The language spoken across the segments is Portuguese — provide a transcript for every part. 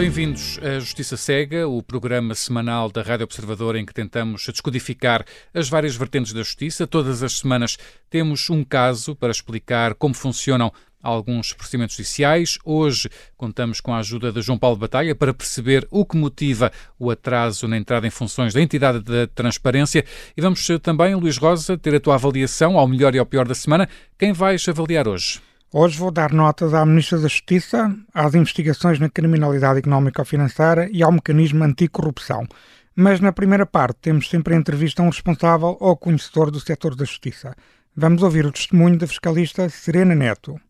Bem-vindos à Justiça Cega, o programa semanal da Rádio Observador em que tentamos descodificar as várias vertentes da justiça. Todas as semanas temos um caso para explicar como funcionam alguns procedimentos judiciais. Hoje contamos com a ajuda de João Paulo Batalha para perceber o que motiva o atraso na entrada em funções da entidade da transparência. E vamos também, Luís Rosa, ter a tua avaliação ao melhor e ao pior da semana. Quem vais avaliar hoje? Hoje vou dar notas à Ministra da Justiça, às investigações na criminalidade económica ou financeira e ao mecanismo anticorrupção. Mas na primeira parte temos sempre a entrevista a um responsável ou conhecedor do setor da justiça. Vamos ouvir o testemunho da fiscalista Serena Neto.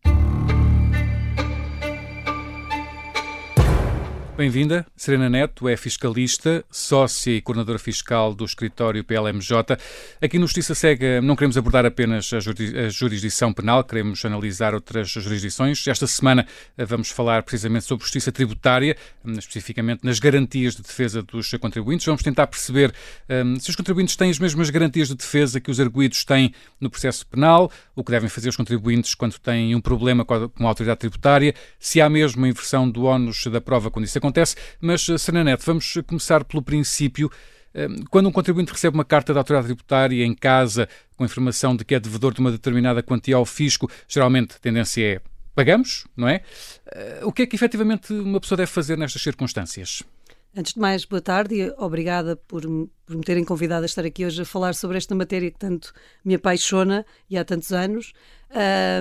Bem-vinda. Serena Neto é fiscalista, sócia e coordenadora fiscal do escritório PLMJ. Aqui no Justiça Cega não queremos abordar apenas a jurisdição penal, queremos analisar outras jurisdições. Esta semana eh, vamos falar precisamente sobre justiça tributária, hum, especificamente nas garantias de defesa dos contribuintes. Vamos tentar perceber um, se os contribuintes têm as mesmas garantias de defesa que os arguídos têm no processo penal, o que devem fazer os contribuintes quando têm um problema com a, a autoridade tributária, se há mesmo uma inversão do ónus da prova quando isso acontece acontece. Mas, eh, Sra. Neto, vamos começar pelo princípio. Eh, quando um contribuinte recebe uma carta da autoridade tributária em casa com informação de que é devedor de uma determinada quantia ao fisco, geralmente a tendência é pagamos, não é? Eh, o que é que efetivamente uma pessoa deve fazer nestas circunstâncias? Antes de mais, boa tarde e obrigada por, por me terem convidado a estar aqui hoje a falar sobre esta matéria que tanto me apaixona e há tantos anos.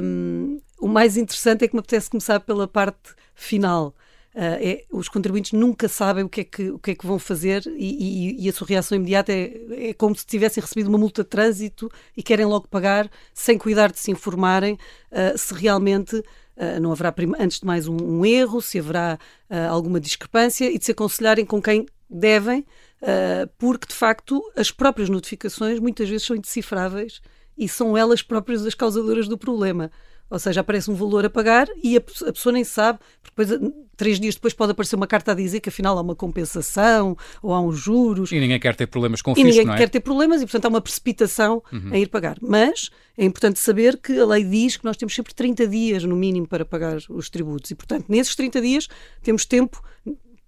Um, o mais interessante é que me apetece começar pela parte final. Uh, é, os contribuintes nunca sabem o que é que, o que, é que vão fazer e, e, e a sua reação imediata é, é, como se tivessem recebido uma multa de trânsito e querem logo pagar sem cuidar de se informarem uh, se realmente uh, não haverá, antes de mais, um, um erro, se haverá alguma discrepância e de se aconselharem com quem devem, porque de facto as próprias notificações muitas vezes são indecifráveis e são elas próprias as causadoras do problema. Ou seja, aparece um valor a pagar e a, pessoa nem sabe, porque depois, três dias depois pode aparecer uma carta a dizer que afinal há uma compensação ou há uns juros. E ninguém quer ter problemas com o fisco, E ninguém é? quer ter problemas e, portanto, há uma precipitação uhum. em ir pagar. Mas é importante saber que a lei diz que nós temos sempre 30 dias, no mínimo, para pagar os tributos. E, portanto, nesses 30 dias temos tempo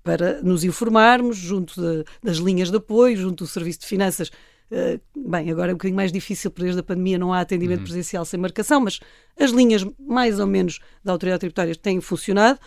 para nos informarmos junto de, das linhas de apoio, junto do Serviço de Finanças Uh, bem, agora é um bocadinho mais difícil, por desde a pandemia não há atendimento uhum. presencial sem marcação, mas as linhas mais ou menos da autoridade tributária têm funcionado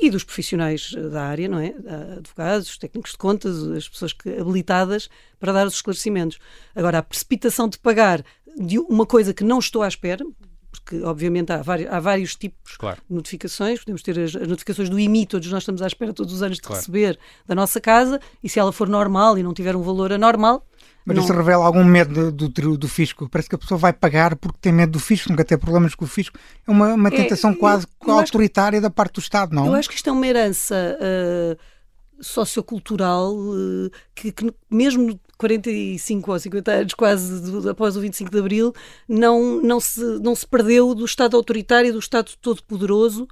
e dos profissionais eh, da área, não é? Advogados, técnicos de contas, as pessoas que, habilitadas para dar os esclarecimentos. Agora, a precipitação de pagar de uma coisa que não estou à espera, porque obviamente há vários, há vários tipos claro. de notificações, podemos ter as, as, notificações do IMI, todos nós estamos à espera todos os anos de claro. receber da nossa casa, e se ela for normal e não tiver um valor anormal, mas não... isso revela algum medo do, do, do, fisco. Parece que a pessoa vai pagar porque tem medo do fisco, nunca tem problemas com o fisco. É uma, uma é, tentação é, quase eu, eu autoritária que, da parte do Estado, não? Eu acho que isto é uma herança uh, sociocultural uh, que, que, mesmo 45 ou 50 anos quase do, após o 25 de Abril, não, não, se, não se perdeu do Estado autoritário, do Estado todo-poderoso.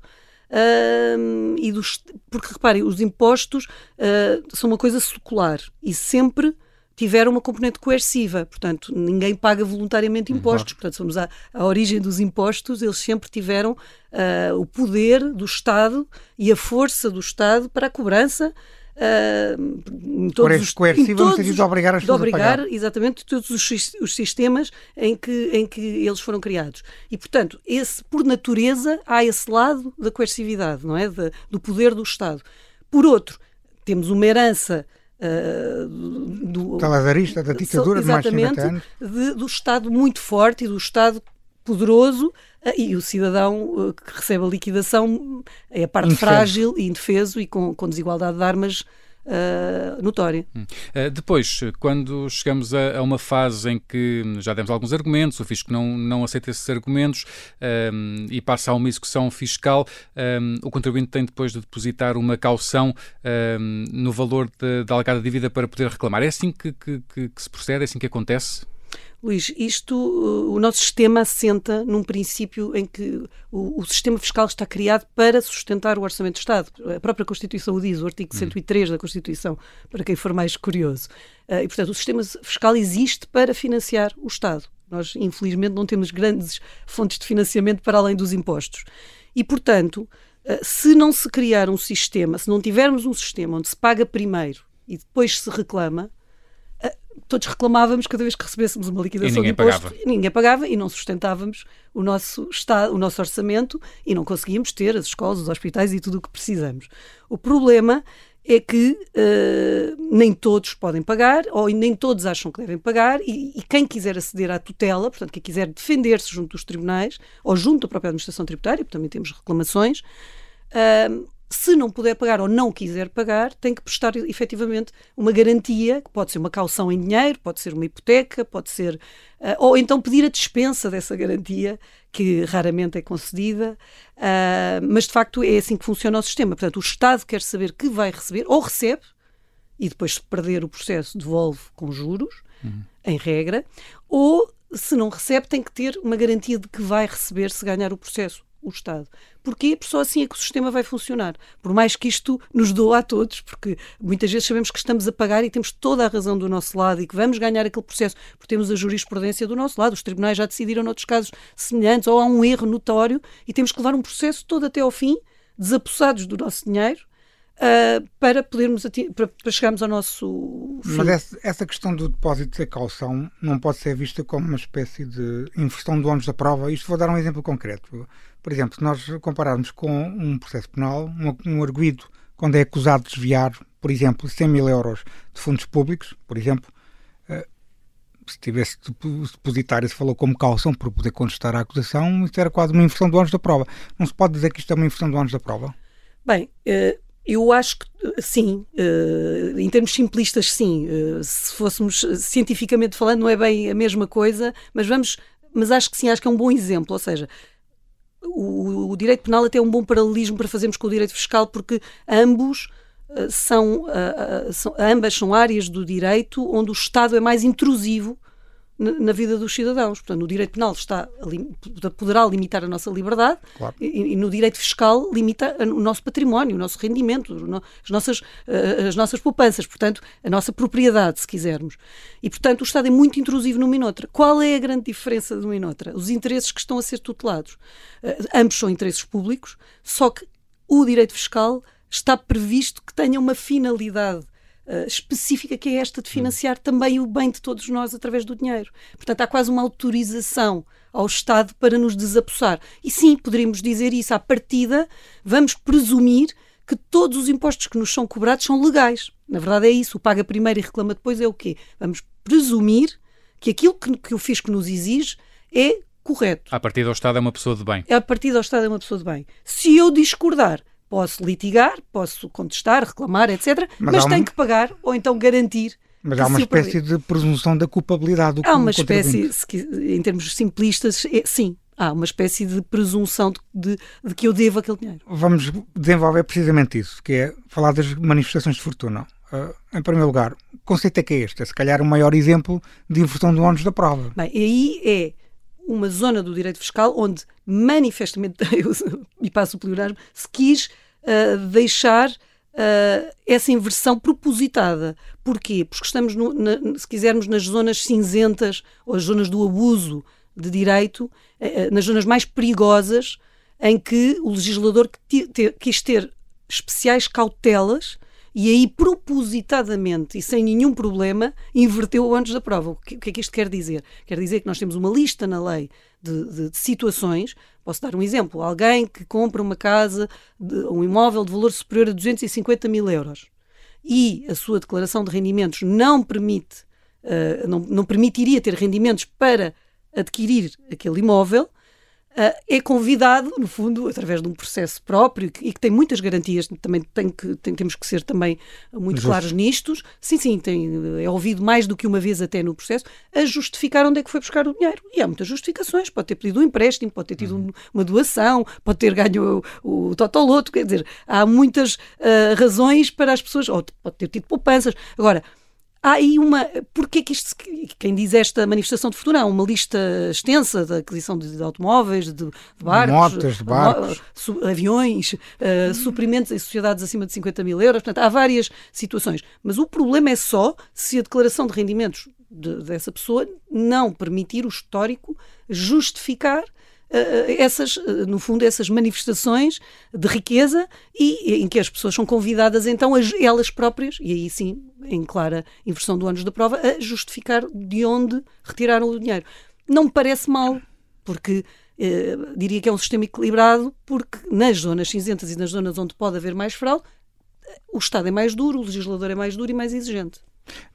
Uh, e dos, porque reparem, os impostos uh, são uma coisa secular e sempre tiveram uma componente coerciva, portanto, ninguém paga voluntariamente impostos. Portanto, se vamos à, à origem dos impostos, eles sempre tiveram uh, o poder do Estado e a força do Estado para a cobrança. Uh, em todos os, coercivo no sentido de obrigar as pessoas de obrigar, a exatamente, todos os, os, sistemas em que, em que eles foram criados. E, portanto, esse, por natureza, há esse lado da coercividade, não é? Do poder do Estado. Por outro, temos uma herança Uh, do Taladarista, da ditadura de mais de 50 anos. De, do Estado muito forte e do Estado poderoso uh, e o cidadão uh, que recebe a liquidação é a parte frágil e indefeso e com, com desigualdade de armas uh, notória. Uh, depois, quando chegamos a, a, uma fase em que já demos alguns argumentos, o fisco não, não aceita esses argumentos um, e passa a uma execução fiscal, um, o contribuinte tem depois de depositar uma caução um, no valor da alegada dívida para poder reclamar. É assim que, que, que, que se procede? É assim que acontece? Luís, isto, uh, o nosso sistema assenta num princípio em que o, o, sistema fiscal está criado para sustentar o Orçamento do Estado. A própria Constituição o diz, o artigo 103 hum. da Constituição, para quem for mais curioso. Uh, e, portanto, o sistema fiscal existe para financiar o Estado. Nós, infelizmente, não temos grandes fontes de financiamento para além dos impostos. E, portanto, Uh, se não se criar um sistema, se não tivermos um sistema onde se paga primeiro e depois se reclama, todos reclamávamos cada vez que recebêssemos uma liquidação de imposto. Pagava. E ninguém pagava e não sustentávamos o nosso, estado, o nosso orçamento e não conseguíamos ter as escolas, os hospitais e tudo o que precisamos. O problema é que uh, nem todos podem pagar, ou nem todos acham que devem pagar, e, e quem quiser aceder à tutela, portanto, quem quiser defender-se junto dos tribunais, ou junto da própria administração tributária, porque também temos reclamações, uh, se não puder pagar ou não quiser pagar, tem que prestar efetivamente uma garantia, que pode ser uma caução em dinheiro, pode ser uma hipoteca, pode ser. Uh, ou então pedir a dispensa dessa garantia, que raramente é concedida, uh, mas de facto é assim que funciona o sistema. Portanto, o Estado quer saber que vai receber, ou recebe, e depois, se perder o processo, devolve com juros, uhum. em regra, ou se não recebe, tem que ter uma garantia de que vai receber se ganhar o processo o Estado. Porquê? Porque só assim é que o sistema vai funcionar. Por mais que isto nos doa a todos, porque muitas vezes sabemos que estamos a pagar e temos toda a razão do nosso lado e que vamos ganhar aquele processo, porque temos a jurisprudência do nosso lado. Os tribunais já decidiram noutros casos semelhantes, ou há um erro notório e temos que levar um processo todo até ao fim, desapossados do nosso dinheiro, uh, para podermos para, para, chegarmos ao nosso fim. Mas essa, questão do depósito da calção não pode ser vista como uma espécie de inversão do ônus da prova. Isto vou dar um exemplo concreto. Por exemplo, se nós compararmos com um processo penal, um, um arguído, quando é acusado de desviar, por exemplo, 100 mil euros de fundos públicos, por exemplo, uh, se tivesse depositário se falou como calção para poder contestar a acusação, isso era quase uma inversão do ônus da prova. Não se pode dizer que isto é uma inversão do ônus da prova? Bem, uh eu acho que sim, uh, em termos simplistas, sim. Se fôssemos cientificamente falando, não é bem a mesma coisa, mas vamos, mas acho que sim, acho que é um bom exemplo. Ou seja, o, o direito penal até é um bom paralelismo para fazermos com o direito fiscal, porque ambos uh, são, são, ambas são áreas do direito onde o Estado é mais intrusivo na vida dos cidadãos. Portanto, no direito penal está, poderá limitar a nossa liberdade claro. e, e, no direito fiscal limita o nosso património, o nosso rendimento, as nossas, eh, as nossas poupanças, portanto, a nossa propriedade, se quisermos. E, portanto, o Estado é muito intrusivo numa e noutra. Qual é a grande diferença de uma e noutra? Os interesses que estão a ser tutelados. Uh, ambos são interesses públicos, só que o direito fiscal está previsto que tenha uma finalidade uh, específica que é esta de financiar também o bem de todos nós através do dinheiro. Portanto, há quase uma autorização ao Estado para nos desapossar. E sim, poderíamos dizer isso à partida, vamos presumir que todos os impostos que nos são cobrados são legais. Na verdade é isso, o paga primeiro e reclama depois é o quê? Vamos presumir que aquilo que, que o fisco nos exige é correto. A partir do Estado é uma pessoa de bem. É a partir do Estado é uma pessoa de bem. Se eu discordar, Posso litigar, posso contestar, reclamar, etc. Mas, mas tenho que pagar ou então garantir mas há uma espécie de presunção da culpabilidade do Há uma espécie, em termos simplistas, é, sim, há uma espécie de presunção de, de, de, que eu devo aquele dinheiro. Vamos desenvolver precisamente isso, que é falar das manifestações de fortuna. Uh, em primeiro lugar, o conceito é que é este, é se calhar o maior exemplo de inversão do ônus da prova. Bem, aí é uma zona do direito fiscal onde manifestamente, e passo o pleonasmo, se quis uh, deixar uh, essa inversão propositada. Porquê? Porque estamos, no, na, se quisermos, nas zonas cinzentas ou as zonas do abuso de direito, uh, nas zonas mais perigosas, em que o legislador quis ter especiais cautelas e aí propositadamente e sem nenhum problema inverteu o antes da prova. O que, é que isto quer dizer? Quer dizer que nós temos uma lista na lei de, de, de situações. Posso dar um exemplo: alguém que compra uma casa, de, um imóvel de valor superior a 250 mil euros e a sua declaração de rendimentos não permite, uh, não, não permitiria ter rendimentos para adquirir aquele imóvel, é convidado, no fundo, através de um processo próprio e que tem muitas garantias, também tem que, tem, temos que ser também muito Justo. claros nistos. Sim, sim, tem, é ouvido mais do que uma vez até no processo, a justificar onde é que foi buscar o dinheiro. E há muitas justificações. Pode ter pedido um empréstimo, pode ter tido uhum. uma doação, pode ter ganho o, o Totoloto, quer dizer, há muitas uh, razões para as pessoas, ou pode ter tido poupanças. Agora, Há aí uma. Porquê que isto. Quem diz esta manifestação de fortuna? Há uma lista extensa da aquisição de, de automóveis, de, de barcos, Motas, de barcos. Su, aviões, uh, suprimentos em sociedades acima de 50 mil euros. Portanto, há várias situações. Mas o problema é só se a declaração de rendimentos de, dessa pessoa não permitir o histórico justificar essas, no fundo, essas manifestações de riqueza e em que as pessoas são convidadas então elas próprias, e aí sim, em clara inversão do ônus da prova, a justificar de onde retiraram o dinheiro. Não me parece mal, porque eh, diria que é um sistema equilibrado, porque nas zonas cinzentas e nas zonas onde pode haver mais fraude, o Estado é mais duro, o legislador é mais duro e mais exigente.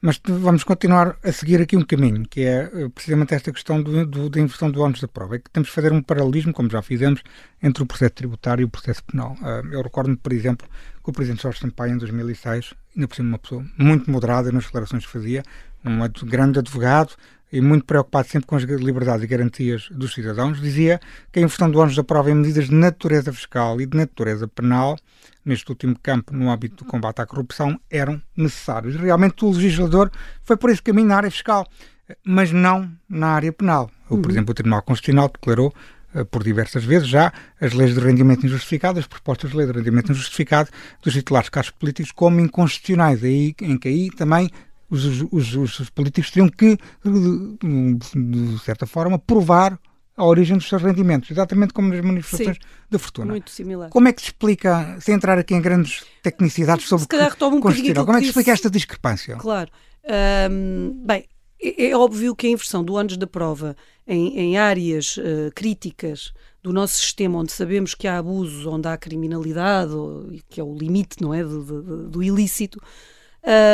Mas vamos continuar a seguir aqui um caminho, que é eh, precisamente esta questão do, do, da inversão do ónus da prova. É que temos de fazer um paralelismo, como já fizemos, entre o processo tributário e o processo penal. Uh, eu recordo-me, por exemplo, que o Presidente Jorge Sampaio, em 2006, ainda por cima uma pessoa muito moderada nas declarações que fazia, um grande advogado e muito preocupado sempre com as liberdades e garantias dos cidadãos, dizia que a inversão do ónus da prova em medidas de natureza fiscal e de natureza penal neste último campo, no âmbito do combate à corrupção, eram necessários. Realmente o legislador foi por esse caminho na área fiscal, mas não na área penal. Uhum. Por exemplo, o Tribunal Constitucional declarou eh, por diversas vezes já as leis de rendimento injustificado, as propostas de lei de rendimento injustificado dos titulares de cargos políticos como inconstitucionais, aí, em que aí também os, os, os políticos teriam que, de certa forma, provar a origem dos seus rendimentos, exatamente como nas manifestações Sim, da fortuna. Muito similar. Como é que se explica, sem entrar aqui em grandes tecnicidades sobre se calhar retoma um Constitucional, como é que se explica esta discrepância? Claro. Bem, é, é, óbvio que a inversão do ânus da prova em, em áreas uh, críticas do nosso sistema, onde sabemos que há abusos, onde há criminalidade, ou, que é o limite não é, do, do, do ilícito,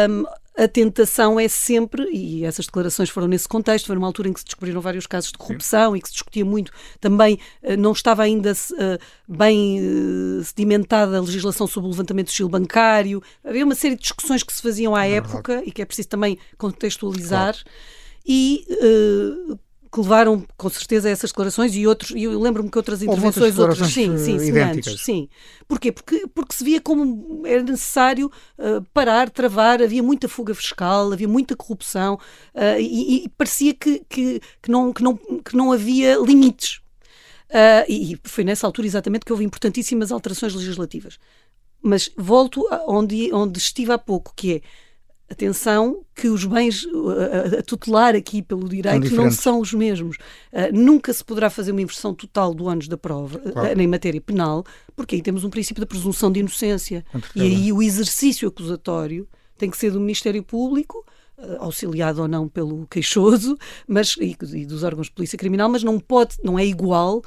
um, a tentação é sempre, e essas declarações foram nesse contexto, foi numa altura em que se descobriram vários casos de corrupção Sim. e que se discutia muito, também eh, não estava ainda uh, bem uh, sedimentada a legislação sobre o levantamento do estilo bancário, havia uma série de discussões que se faziam à é época verdade. e que é preciso também contextualizar. Claro. E uh, que levaram com certeza a essas declarações e outros, e eu lembro-me que outras intervenções, outras, sim, sim, semelhantes, sim. Porquê? Porque, porque se via como era necessário uh, parar, travar, havia muita fuga fiscal, havia muita corrupção uh, e, e, parecia que, que, que, não, que, não, que não havia limites. Uh, e, e foi nessa altura exatamente que houve importantíssimas alterações legislativas. Mas volto a onde, onde estive há pouco, que é Atenção que os bens a, a tutelar aqui pelo direito não são os mesmos. Uh, nunca se poderá fazer uma inversão total do ânus da prova, claro. uh, em matéria penal, porque aí temos um princípio da presunção de inocência. E aí o exercício acusatório tem que ser do Ministério Público, uh, auxiliado ou não pelo queixoso, mas e, e dos órgãos de polícia criminal, mas não pode, não é igual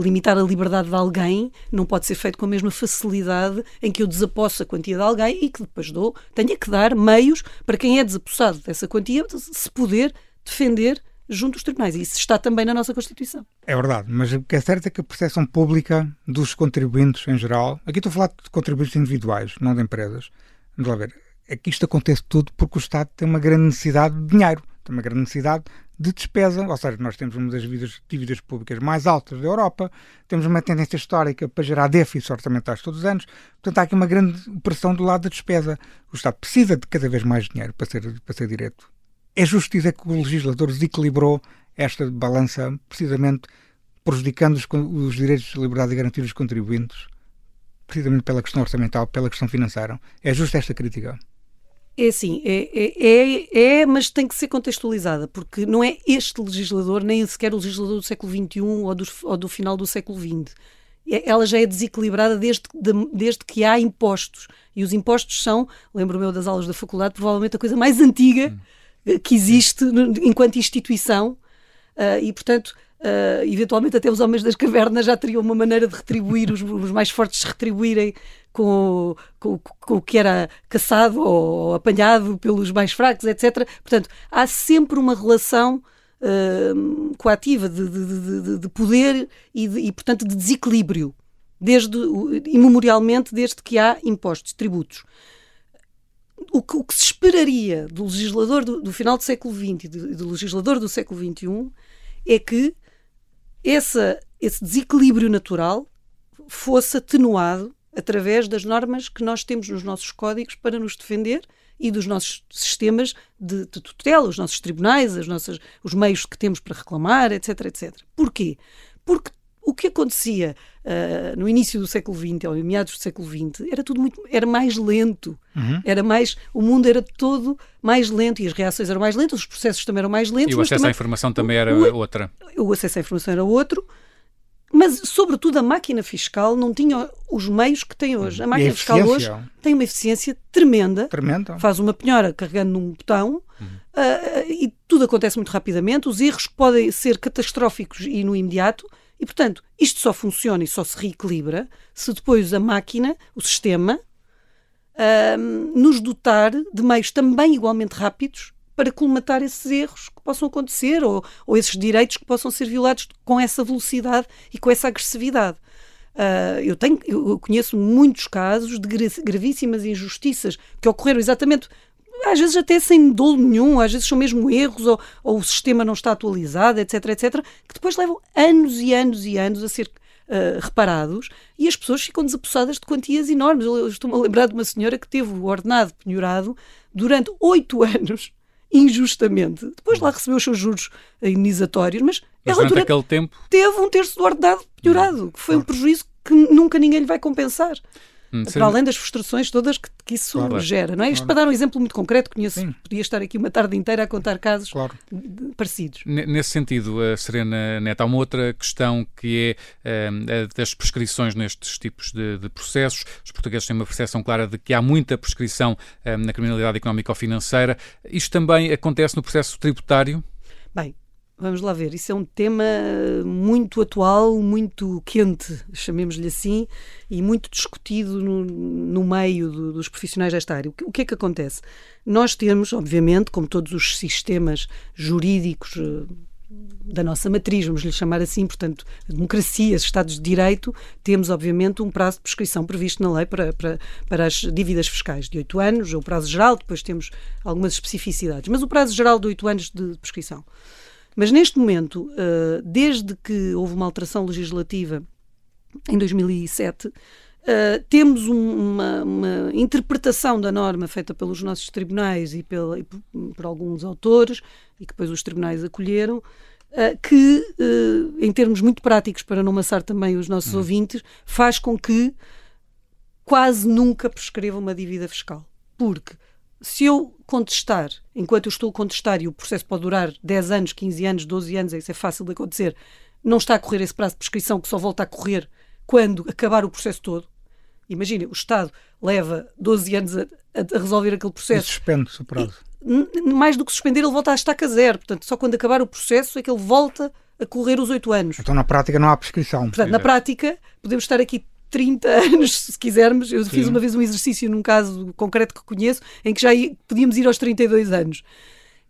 limitar a liberdade de alguém não pode ser feito com a mesma facilidade em que eu desaposso a quantia de alguém e que depois dou, tenha que dar meios para quem é desapossado dessa quantia se poder defender junto aos tribunais. E isso está também na nossa Constituição. É verdade, mas o que é certo é que a percepção pública dos contribuintes em geral, aqui estou a falar de contribuintes individuais, não de empresas, vamos lá ver, é que isto acontece tudo porque o Estado tem uma grande necessidade de dinheiro, tem uma grande necessidade de despesa, ou seja, nós temos uma das dívidas, dívidas públicas mais altas da Europa, temos uma tendência histórica para gerar déficits orçamentais todos os anos, portanto há aqui uma grande pressão do lado da despesa. O Estado precisa de cada vez mais dinheiro para ser, para ser direto. É justo dizer que o legislador desequilibrou esta balança precisamente prejudicando os, os direitos de liberdade e garantia dos contribuintes, precisamente pela questão orçamental, pela questão financeira. É justa esta crítica? É assim, é, é, é, é, mas tem que ser contextualizada, porque não é este legislador, nem sequer o legislador do século XXI ou do, ou do final do século XX. É, ela já é desequilibrada desde, de, desde que há impostos. E os impostos são, lembro-me das aulas da faculdade, provavelmente a coisa mais antiga hum. que existe enquanto instituição. Uh, e, portanto, Uh, eventualmente até os homens das cavernas já teriam uma maneira de retribuir, os, os mais fortes se retribuírem com, com, com, o que era caçado ou apanhado pelos mais fracos, etc. Portanto, há sempre uma relação uh, coativa de, de, de, de poder e, e, portanto, de desequilíbrio, desde, imemorialmente, desde que há impostos, tributos. O que, o que se esperaria do legislador do, do final do século XX e do, do legislador do século XXI é que esse desequilíbrio natural fosse atenuado através das normas que nós temos nos nossos códigos para nos defender e dos nossos sistemas de, de tutela, os nossos tribunais, as nossas, os meios que temos para reclamar, etc, etc. Porquê? Porque o que acontecia uh, no início do século XX ou em meados do século XX era tudo muito era mais lento uhum. era mais o mundo era todo mais lento e as reações eram mais lentas os processos também eram mais lentos e o acesso também, à informação também era o, outra o acesso à informação era outro mas, sobretudo, a máquina fiscal não tinha os meios que tem hoje. A máquina a fiscal hoje tem uma eficiência tremenda. Tremenda. Faz uma penhora carregando num botão uhum. uh, e tudo acontece muito rapidamente. Os erros podem ser catastróficos e no imediato. E, portanto, isto só funciona e só se reequilibra se depois a máquina, o sistema, nos dotar de meios também igualmente rápidos para colmatar esses erros que possam acontecer ou, ou esses direitos que possam ser violados com essa velocidade e com essa agressividade. Uh, eu, tenho, eu conheço muitos casos de gravíssimas injustiças que ocorreram exatamente, às vezes até sem dolo nenhum, às vezes são mesmo erros ou, ou o sistema não está atualizado, etc, etc, que depois levam anos e anos e anos a ser Uh, reparados e as pessoas ficam desapossadas de quantias enormes. Eu, eu estou-me a lembrar de uma senhora que teve o ordenado penhorado durante oito anos injustamente. Depois lá recebeu os seus juros indenizatórios, mas, mas ela durante aquele tempo teve um terço do ordenado piorado, que foi um prejuízo que nunca ninguém lhe vai compensar. Hum, para além das frustrações todas que, que isso claro, gera, não é? Isto claro. para dar um exemplo muito concreto, conheço, Sim. podia estar aqui uma tarde inteira a contar casos claro. parecidos. Nesse sentido, a Serena Neto, há uma outra questão que é uh, das prescrições nestes tipos de, de, processos. Os portugueses têm uma percepção clara de que há muita prescrição uh, na criminalidade económica ou financeira. Isto também acontece no processo tributário? Bem, Vamos lá ver, isso é um tema muito atual, muito quente, chamemos-lhe assim, e muito discutido no, no meio do, dos profissionais desta área. O que, o que, é que acontece? Nós temos, obviamente, como todos os sistemas jurídicos eh, da nossa matriz, vamos lhe chamar assim, portanto, democracias, Estados de Direito, temos, obviamente, um prazo de prescrição previsto na lei para, para, para as dívidas fiscais de 8 anos, é o prazo geral, depois temos algumas especificidades, mas o prazo geral de 8 anos de prescrição. Mas neste momento, uh, desde que houve uma alteração legislativa em 2007, uh, eh, temos um, uma, uma, interpretação da norma feita pelos nossos tribunais e, pela, e por, por, alguns autores, e que depois os tribunais acolheram, uh, que, em termos muito práticos, para não amassar também os nossos uhum. ouvintes, faz com que quase nunca prescreva uma dívida fiscal. Porque se eu contestar, enquanto eu estou a contestar, e o processo pode durar 10 anos, 15 anos, 12 anos, isso é fácil de acontecer, não está a correr esse prazo de prescrição que só volta a correr quando acabar o processo todo. Imagine, o Estado leva 12 anos a, a resolver aquele processo. E suspende-se o prazo. E, mais do que suspender, ele volta a estaca zero. Portanto, só quando acabar o processo é que ele volta a correr os 8 anos. Então, na prática, não há prescrição. Portanto, na prática, podemos estar aqui 30 anos, se quisermos. Eu Sim. fiz uma vez um exercício num caso concreto que conheço, em que já podíamos ir aos 32 anos.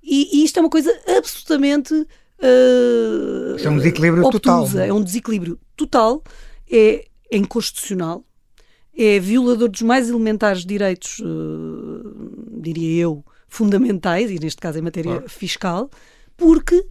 E, e isto é uma coisa absolutamente. Uh, é um desequilíbrio obtusa, total. É um desequilíbrio total, é, é inconstitucional, é violador dos mais elementares direitos, uh, diria eu, fundamentais, e neste caso em matéria claro. fiscal, porque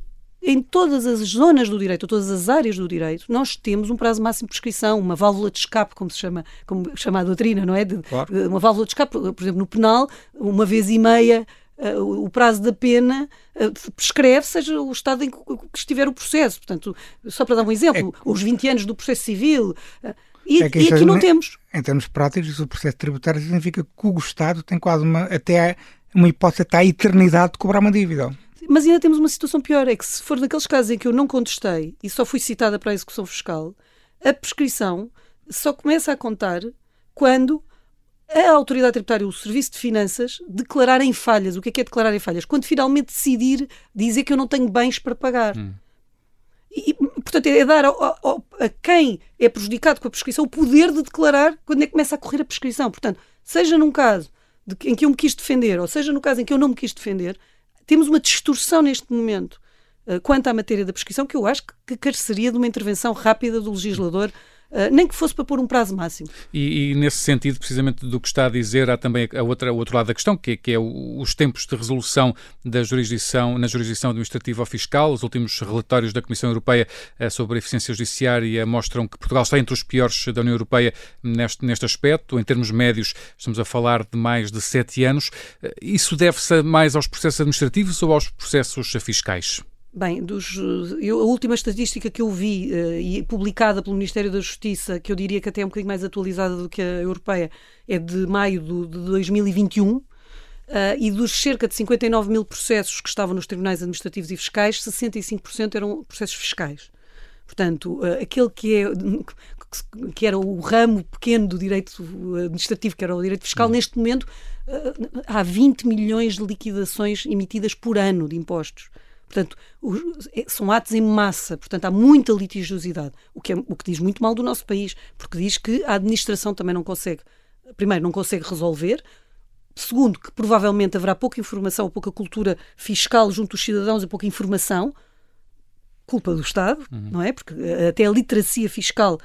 em todas as zonas do direito, todas as áreas do direito, nós temos um prazo máximo de prescrição, uma válvula de escape, como se chama, como chama a doutrina, não é? De, claro. Uma válvula de escape, por exemplo, no penal, uma vez e meia Uh, o prazo da pena uh, prescreve, seja o Estado em que, estiver o processo. Portanto, só para dar um exemplo, é, os 20 anos do processo civil. Uh, e, é e aqui não temos. Em termos práticos, o processo tributário significa que o Estado tem quase uma, até uma hipótese até a eternidade de cobrar uma dívida. Mas ainda temos uma situação pior, é que se for naqueles casos em que eu não contestei e só fui citada para a execução fiscal, a prescrição só começa a contar quando a autoridade tributária, o Serviço de Finanças, declararem falhas. O que é que é declarar em falhas? Quando finalmente decidir dizer que eu não tenho bens para pagar. Hum. E, portanto, é dar ao, ao, a quem é prejudicado com a prescrição o poder de declarar quando é que começa a correr a prescrição. Portanto, seja num caso de, em que eu me quis defender, ou seja no caso em que eu não me quis defender, temos uma distorção neste momento uh, quanto à matéria da prescrição que eu acho que, careceria de uma intervenção rápida do legislador nem que fosse para pôr um prazo máximo. E, e, nesse sentido, precisamente do que está a dizer, há também a outra, o outro lado da questão, que é, que é os tempos de resolução da jurisdição, na jurisdição administrativa ou fiscal. Os últimos relatórios da Comissão Europeia uh, sobre a eficiência judiciária mostram que Portugal está entre os piores da União Europeia neste, neste aspecto. Em termos médios, estamos a falar de mais de sete anos. Uh, isso deve-se mais aos processos administrativos ou aos processos fiscais? Bem, dos, eu, a última estatística que eu vi uh, e publicada pelo Ministério da Justiça, que eu diria que até é um bocadinho mais atualizada do que a europeia, é de maio do, de 2021. Uh, eh, e dos cerca de 59 mil processos que estavam nos tribunais administrativos e fiscais, 65% eram processos fiscais. Portanto, uh, aquele que, é, que era o ramo pequeno do direito administrativo, que era o direito fiscal, uhum. neste momento uh, há 20 milhões de liquidações emitidas por ano de impostos. Portanto, os, é, são atos em massa, portanto, há muita litigiosidade, o que, é, o que diz muito mal do nosso país, porque diz que a administração também não consegue, primeiro, não consegue resolver, segundo, que provavelmente haverá pouca informação, pouca cultura fiscal junto dos cidadãos e pouca informação, culpa do Estado, uhum. não é? Porque eh, até a literacia fiscal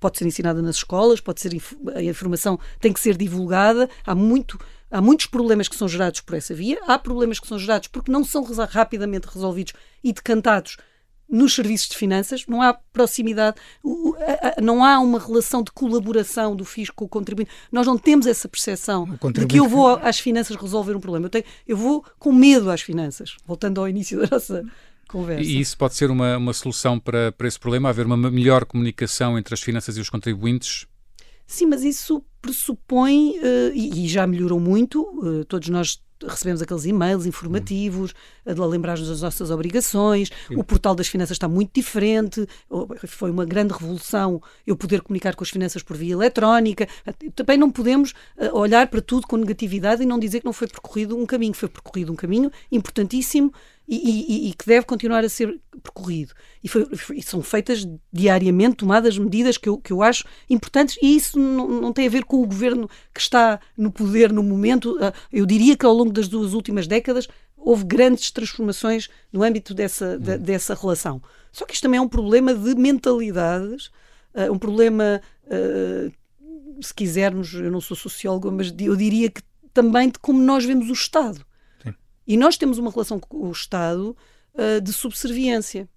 pode ser ensinada nas escolas, pode ser a informação tem que ser divulgada, há muito Há muitos problemas que são gerados por essa via, há problemas que são gerados porque não são rapidamente resolvidos e decantados nos serviços de finanças, não há proximidade, não há uma relação de colaboração do fisco com o contribuinte. Nós não temos essa percepção de que eu vou às finanças resolver um problema. Eu, tenho, eu vou com medo às finanças, voltando ao início da nossa conversa. E isso pode ser uma, uma solução para, para esse problema, haver uma melhor comunicação entre as finanças e os contribuintes? Sim, mas isso pressupõe, uh, e, e, já melhorou muito, uh, todos nós recebemos aqueles e-mails informativos a lembrar-nos das nossas obrigações, Sim. o portal das finanças está muito diferente, foi uma grande revolução eu poder comunicar com as finanças por via eletrónica. Também não podemos eh, olhar para tudo com negatividade e não dizer que não foi percorrido um caminho. Foi percorrido um caminho importantíssimo e, e, e, que deve continuar a ser percorrido. E, foi, e, são feitas diariamente, tomadas medidas que eu, que eu acho importantes, e isso não, não, tem a ver com o governo que está no poder no momento. Ah, eu diria que ao longo das duas últimas décadas houve grandes transformações no âmbito dessa, de, hum. dessa relação. Só que isto também é um problema de mentalidades, ah, um problema, ah, se quisermos, eu não sou sociólogo, mas eu diria que também de como nós vemos o Estado. E nós temos uma relação com o Estado uh, de subserviência.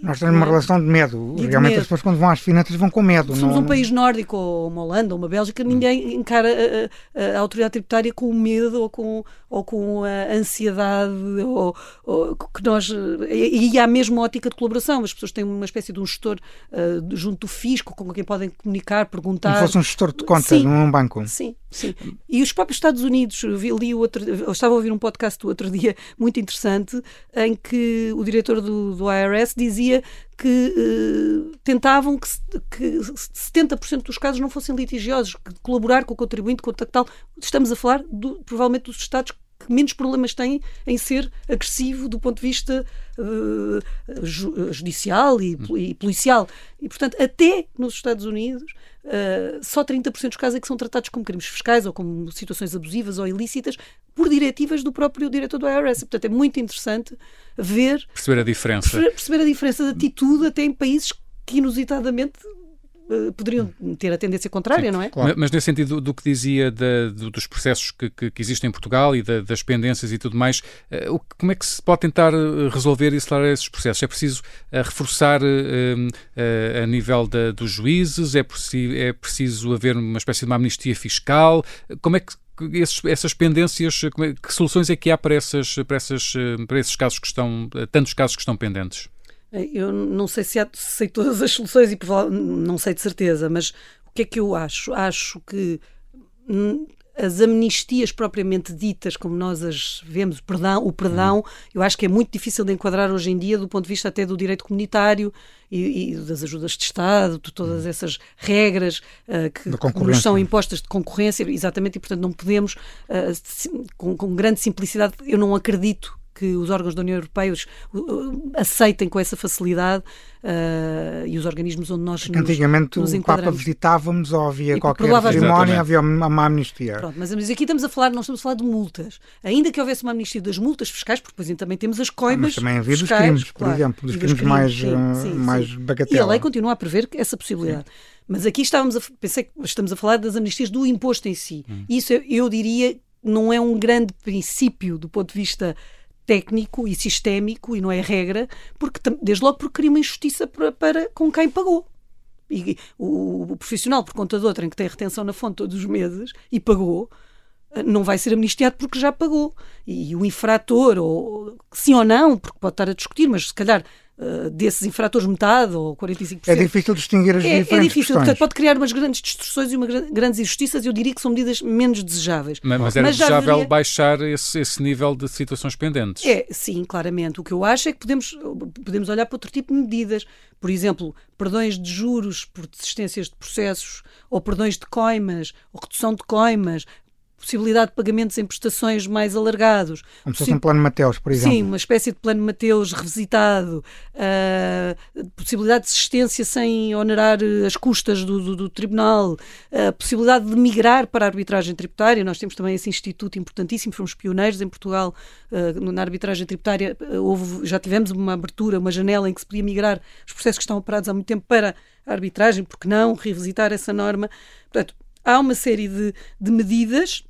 Nós temos uma relação de medo. E Realmente medo. as pessoas quando vão às finanças vão com medo. Somos não... um país nórdico, ou uma Holanda, ou uma Bélgica, ninguém encara a, a, autoridade tributária com medo ou com, ou com a ansiedade ou, ou que nós e, há mesmo ótica de colaboração. As pessoas têm uma espécie de um gestor uh, junto do fisco com quem podem comunicar, perguntar. Como fosse um gestor de contas sim, num banco. Sim, sim. E os próprios Estados Unidos, vi, li outro, estava a ouvir um podcast do outro dia muito interessante em que o diretor do, do IRS dizia que uh, tentavam que, que 70% dos casos não fossem litigiosos, que colaborar com o contribuinte, com o tal. Estamos a falar do, provavelmente dos Estados que menos problemas têm em ser agressivo do ponto de vista uh, judicial e, e, policial. E, portanto, até nos Estados Unidos, uh, só 30% dos casos é que são tratados como crimes fiscais ou como situações abusivas ou ilícitas por diretivas do próprio diretor do IRS. Portanto, é muito interessante ver... Perceber a diferença. Perceber a diferença de atitude até em países que inusitadamente poderiam ter a tendência contrária, Sim, não é? Claro. Mas, nesse sentido do, do que dizia da, do, dos processos que, que, que, existem em Portugal e da, das pendências e tudo mais, uh, o, como é que se pode tentar eh, resolver e acelerar esses processos? É preciso uh, reforçar uh, a nível da, dos juízes? É, é preciso haver uma espécie de uma amnistia fiscal? Como é que esses, essas pendências, é, que soluções é que há para, essas, para, essas, para esses casos que estão, tantos casos que estão pendentes? Eu não sei se há, sei todas as soluções e não sei de certeza, mas o que é que eu acho? Acho que as amnistias propriamente ditas, como nós as vemos, o perdão, o perdão, eu acho que é muito difícil de enquadrar hoje em dia do ponto de vista até do direito comunitário e, e das ajudas de Estado, de todas essas regras uh, que, que nos são impostas de concorrência, exatamente, e portanto não podemos, uh, com, com grande simplicidade, eu não acredito que os órgãos da União Europeia aceitem com essa facilidade uh, e os organismos onde nós nos, Antigamente nos o Papa visitávamos ou havia e qualquer cerimónia, havia uma amnistia. Pronto, mas, mas, aqui estamos a falar, não estamos a falar de multas. Ainda que houvesse uma amnistia das multas fiscais, porque depois também temos as coimas. Ah, mas também havia dos crimes, por claro, exemplo, dos crimes, crimes, mais, sim, eh, sim, mais sim. bagatela. E a lei continua a prever essa possibilidade. Mas aqui estávamos a, pensei que estamos a falar das amnistias do imposto em si. Hum. Isso eu, eu diria não é um grande princípio do ponto de vista técnico e sistémico e não é regra, porque desde logo porque cria uma injustiça para, para com quem pagou. E o, o, profissional, por conta de outra, em que tem retenção na fonte todos os meses e pagou, não vai ser amnistiado porque já pagou. E o infrator, ou sim ou não, porque pode estar a discutir, mas se calhar uh, desses infratores metade ou 45%. É difícil distinguir as é, diferentes É difícil, questões. portanto, pode criar umas grandes distorções e umas grandes injustiças e eu diria que são medidas menos desejáveis. Mas, mas era mas desejável deveria... baixar esse, esse nível de situações pendentes. É, sim, claramente. O que eu acho é que podemos, podemos olhar para outro tipo de medidas. Por exemplo, perdões de juros por desistências de processos, ou perdões de coimas, ou redução de coimas, possibilidade de pagamentos em prestações mais alargados. Como se fosse um plano Mateus, por exemplo. Sim, uma espécie de plano Mateus revisitado, uh, possibilidade de assistência sem onerar as custas do, do, do tribunal, a uh, possibilidade de migrar para a arbitragem tributária. Nós temos também esse instituto importantíssimo, fomos pioneiros em Portugal uh, na arbitragem tributária. houve, já tivemos uma abertura, uma janela em que se podia migrar os processos que estão operados há muito tempo para a arbitragem, porque não revisitar essa norma. Portanto, há uma série de, de medidas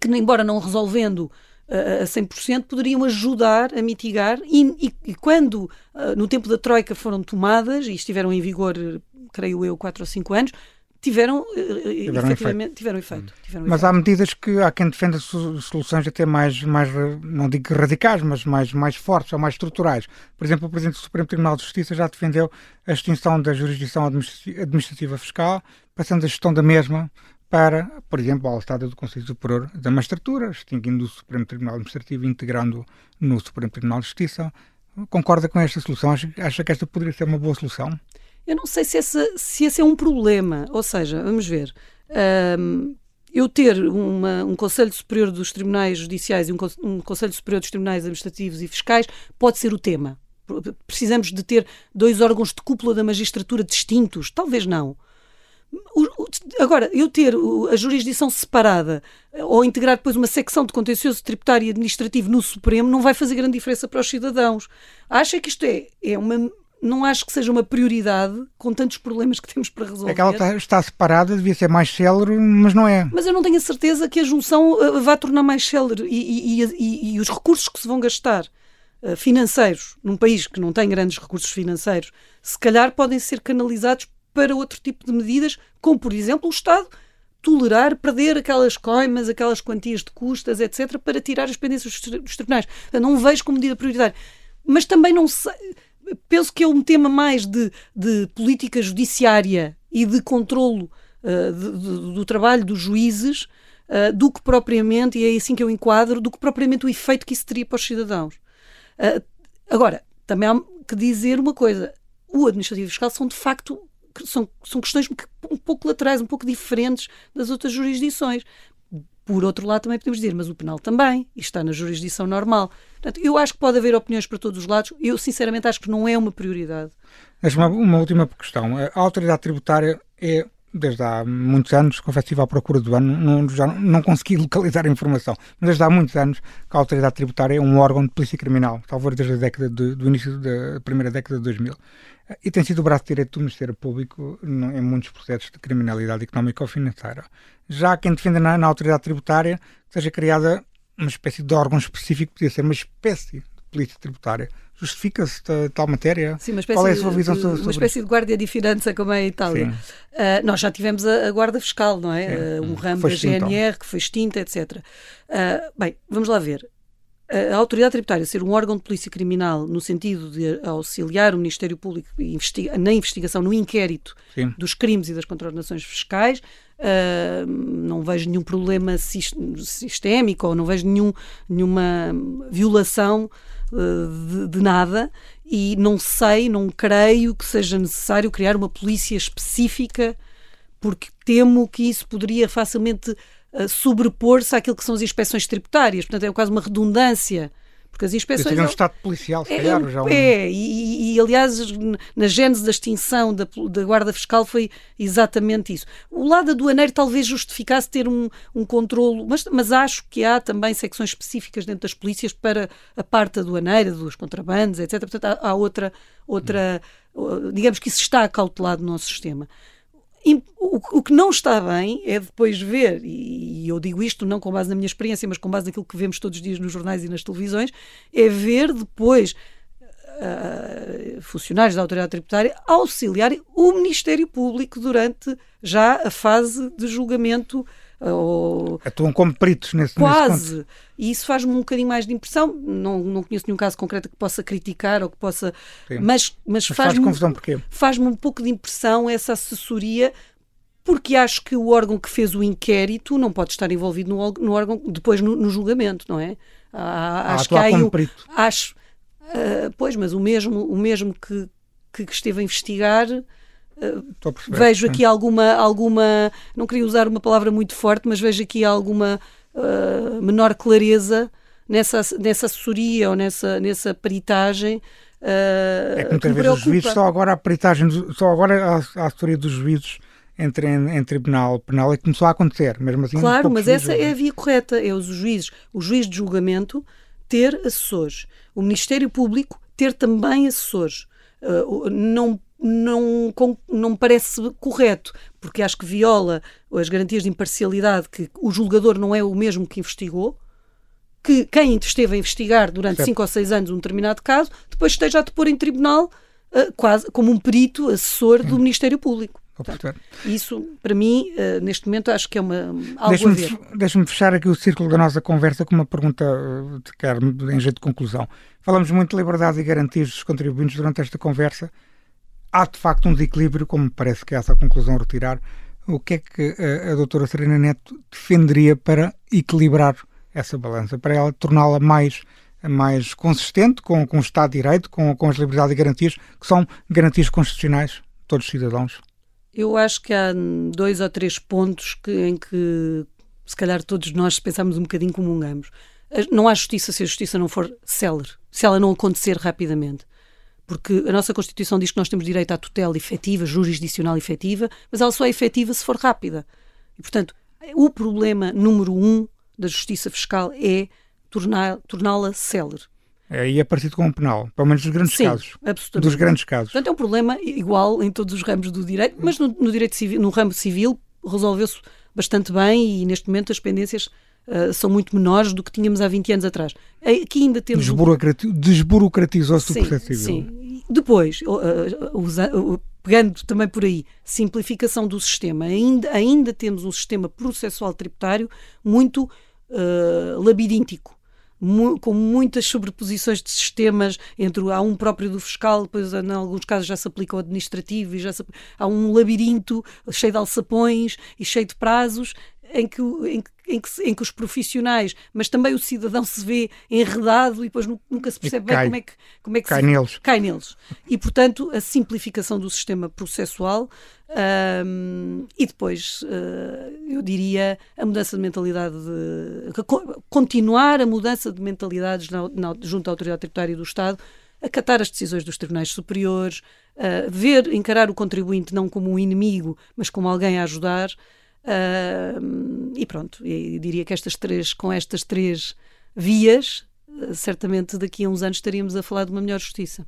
que, embora não resolvendo uh, a 100%, poderiam ajudar a mitigar e, e, e quando, uh, no tempo da Troika, foram tomadas e estiveram em vigor, creio eu, 4 ou 5 anos, tiveram, tiveram, efeito. tiveram efeito. Tiveram mas efeito. há medidas que há quem defenda soluções até mais, mais, não digo radicais, mas mais, mais fortes ou mais estruturais. Por exemplo, o Presidente do Supremo Tribunal de Justiça já defendeu a extinção da jurisdição administrativa fiscal, passando a gestão da mesma para, por exemplo, ao Estado do Conselho Superior da Magistratura, extinguindo o Supremo Tribunal Administrativo e integrando no Supremo Tribunal de Justiça. Concorda com esta solução? Acha que esta poderia ser uma boa solução? Eu não sei se, essa, se esse é um problema. Ou seja, vamos ver. Um, eu ter uma, um Conselho Superior dos Tribunais Judiciais e um, um Conselho Superior dos Tribunais Administrativos e Fiscais pode ser o tema. Precisamos de ter dois órgãos de cúpula da magistratura distintos? Talvez não. Agora, eu ter a jurisdição separada ou integrar depois uma secção de contencioso tributário e administrativo no Supremo não vai fazer grande diferença para os cidadãos. Acha que isto é, é uma. Não acho que seja uma prioridade com tantos problemas que temos para resolver. É que ela está, está separada, devia ser mais célere, mas não é. Mas eu não tenho a certeza que a junção uh, vá tornar mais célere e, e, e, e os recursos que se vão gastar uh, financeiros num país que não tem grandes recursos financeiros, se calhar podem ser canalizados para outro tipo de medidas, como, por exemplo, o Estado tolerar perder aquelas coimas, aquelas quantias de custas, etc., para tirar as pendências dos tribunais. Não vejo como medida prioritária. Mas também não sei. Penso que é um tema mais de, de política judiciária e de controlo uh, de, de, do trabalho dos juízes uh, do que propriamente, e é assim que eu enquadro, do que propriamente o efeito que isso teria para os cidadãos. Uh, agora, também há que dizer uma coisa: o administrativo fiscal são de facto são, são questões um pouco laterais, um pouco diferentes das outras jurisdições. Por outro lado, também podemos dizer, mas o penal também, está na jurisdição normal. Portanto, eu acho que pode haver opiniões para todos os lados. Eu, sinceramente, acho que não é uma prioridade. Mas uma, uma última questão. A autoridade tributária é desde há muitos anos, confesso que à procura do ano, não, já não consegui localizar a informação, mas desde há muitos anos que a autoridade tributária é um órgão de polícia criminal, talvez desde a década de, do início da primeira década de 2000. E tem sido o braço direito do Ministério Público em muitos processos de criminalidade económica ou financeira. Já há quem defenda na, na autoridade tributária que seja criada uma espécie de órgão específico, podia ser uma espécie de polícia tributária Justifica-se tal matéria? Sim, uma espécie, Qual é a sua visão de, sobre Uma espécie de guarda de finança, como é em Itália. Uh, nós já tivemos a, a guarda fiscal, não é? Uh, um ramo da GNR que foi extinta, etc. Uh, ah, bem, vamos lá ver. A autoridade tributária ser um órgão de polícia criminal no sentido de auxiliar o Ministério Público na investigação, no inquérito Sim. dos crimes e das contraordenações fiscais, Uh, não vejo nenhum problema sistémico ou não vejo nenhum, nenhuma violação uh, de, de, nada e não sei, não creio que seja necessário criar uma polícia específica porque temo que isso poderia facilmente sobrepor-se àquilo que são as inspeções tributárias. Portanto, é quase uma redundância porque as inspeções. Seria um Estado policial, se é, calhar. Já um... É, e, e, aliás, na gênese da extinção da, da Guarda Fiscal foi exatamente isso. O lado aduaneiro talvez justificasse ter um, um controlo, mas, mas acho que há também secções específicas dentro das polícias para a parte aduaneira, dos contrabandos, etc. Portanto, há, há outra, outra. Digamos que isso está acautelado no nosso sistema. O, que não está bem é depois ver, e eu digo isto não com base na minha experiência, mas com base naquilo que vemos todos os dias nos jornais e nas televisões, é ver depois uh, funcionários da autoridade tributária auxiliarem o Ministério Público durante já a fase de julgamento Ou... Atuam como peritos nesse Quase. Nesse e isso faz-me um bocadinho mais de impressão. Não, não conheço nenhum caso concreto que possa criticar ou que possa. Sim. Mas, mas, Mas faz-me faz confusão porquê? faz-me um pouco de impressão essa assessoria. Porque acho que o órgão que fez o inquérito não pode estar envolvido no, órgão- no órgão depois no, no julgamento, não é? Acho que há um- perito. Acho. ah, pois, mas o mesmo, o mesmo que, que, que esteve a investigar. Vejo aqui alguma, alguma. Não queria usar uma palavra muito forte, mas vejo aqui alguma ah, menor clareza nessa, nessa assessoria ou nessa, nessa peritagem. ah, É que muitas vezes os juízes, só agora a peritagem, só agora a, a assessoria dos juízes entre em, em tribunal penal é que começou a acontecer, mesmo assim. Claro, mas essa é a via correta. É os juízes, o juiz de julgamento ter assessores. O Ministério Público ter também assessores. O- não, não, com- não me parece correto, porque acho que viola as garantias de imparcialidade, que o julgador não é o mesmo que investigou, que quem esteve a investigar durante Certo. cinco ou seis anos um determinado caso, depois esteja a depor em tribunal ah, quase como um perito assessor do Ministério Público. Portanto, isso, para mim, ah, neste momento, acho que é uma, algo Deixa-me ver. Deixa-me fechar aqui o círculo da nossa conversa com uma pergunta eh, de quer em jeito de conclusão. Falamos muito de liberdade e garantias dos contribuintes durante esta conversa. Há de facto um desequilíbrio, como parece que é essa a conclusão a retirar. O que é que eh, a doutora Serena Neto defenderia para equilibrar essa balança, para ela torná-la mais, mais consistente com, com o Estado de Direito, com, com as liberdades e garantias, que são garantias constitucionais todos os cidadãos? Eu acho que há dois ou três pontos que- em que, se calhar, todos nós pensamos um bocadinho comungamos. Não há justiça se a justiça não for célere, se ela não acontecer rapidamente. Porque a nossa Constituição diz que nós temos direito à tutela efetiva, jurisdicional efetiva, mas ela só é efetiva se for rápida. E, portanto, o problema número um da justiça fiscal é torná-la célere. É, e é parecido com o penal, pelo menos nos grandes Sim, casos. absolutamente. Dos grandes casos. Portanto, é um problema igual em todos os ramos do direito, mas no, no direito civil, no ramo civil resolveu-se bastante bem e neste momento as pendências ah, são muito menores do que tínhamos há 20 anos atrás. Aqui ainda temos Desburocrati- Desburocratizou-se o processo civil. sim. Depois, o- a- a- usa- o- pegando também por aí, simplificação do sistema. Ainda, ainda temos um sistema processual tributário muito ah, labiríntico. Com muitas sobreposições de sistemas entre há um próprio do fiscal, depois em alguns casos já se aplica o administrativo e já se- há um labirinto cheio de alçapões e cheio de prazos em que, em, que- em que, em que os profissionais, mas também o cidadão se vê enredado e depois nu- nunca se percebe bem cai. como é que, como é que Cai se, neles. cai neles. E, portanto, a simplificação do sistema processual ahm, e depois, ah, eu diria, a mudança de mentalidade, de, co- continuar a mudança de mentalidades na, na- junto à autoridade tributária e do Estado, acatar as decisões dos tribunais superiores, ah, ver, encarar o contribuinte não como um inimigo, mas como alguém a ajudar. Ahm, e pronto, e diria que estas três, com estas três vias, ah, certamente daqui a uns anos estaríamos a falar de uma melhor justiça.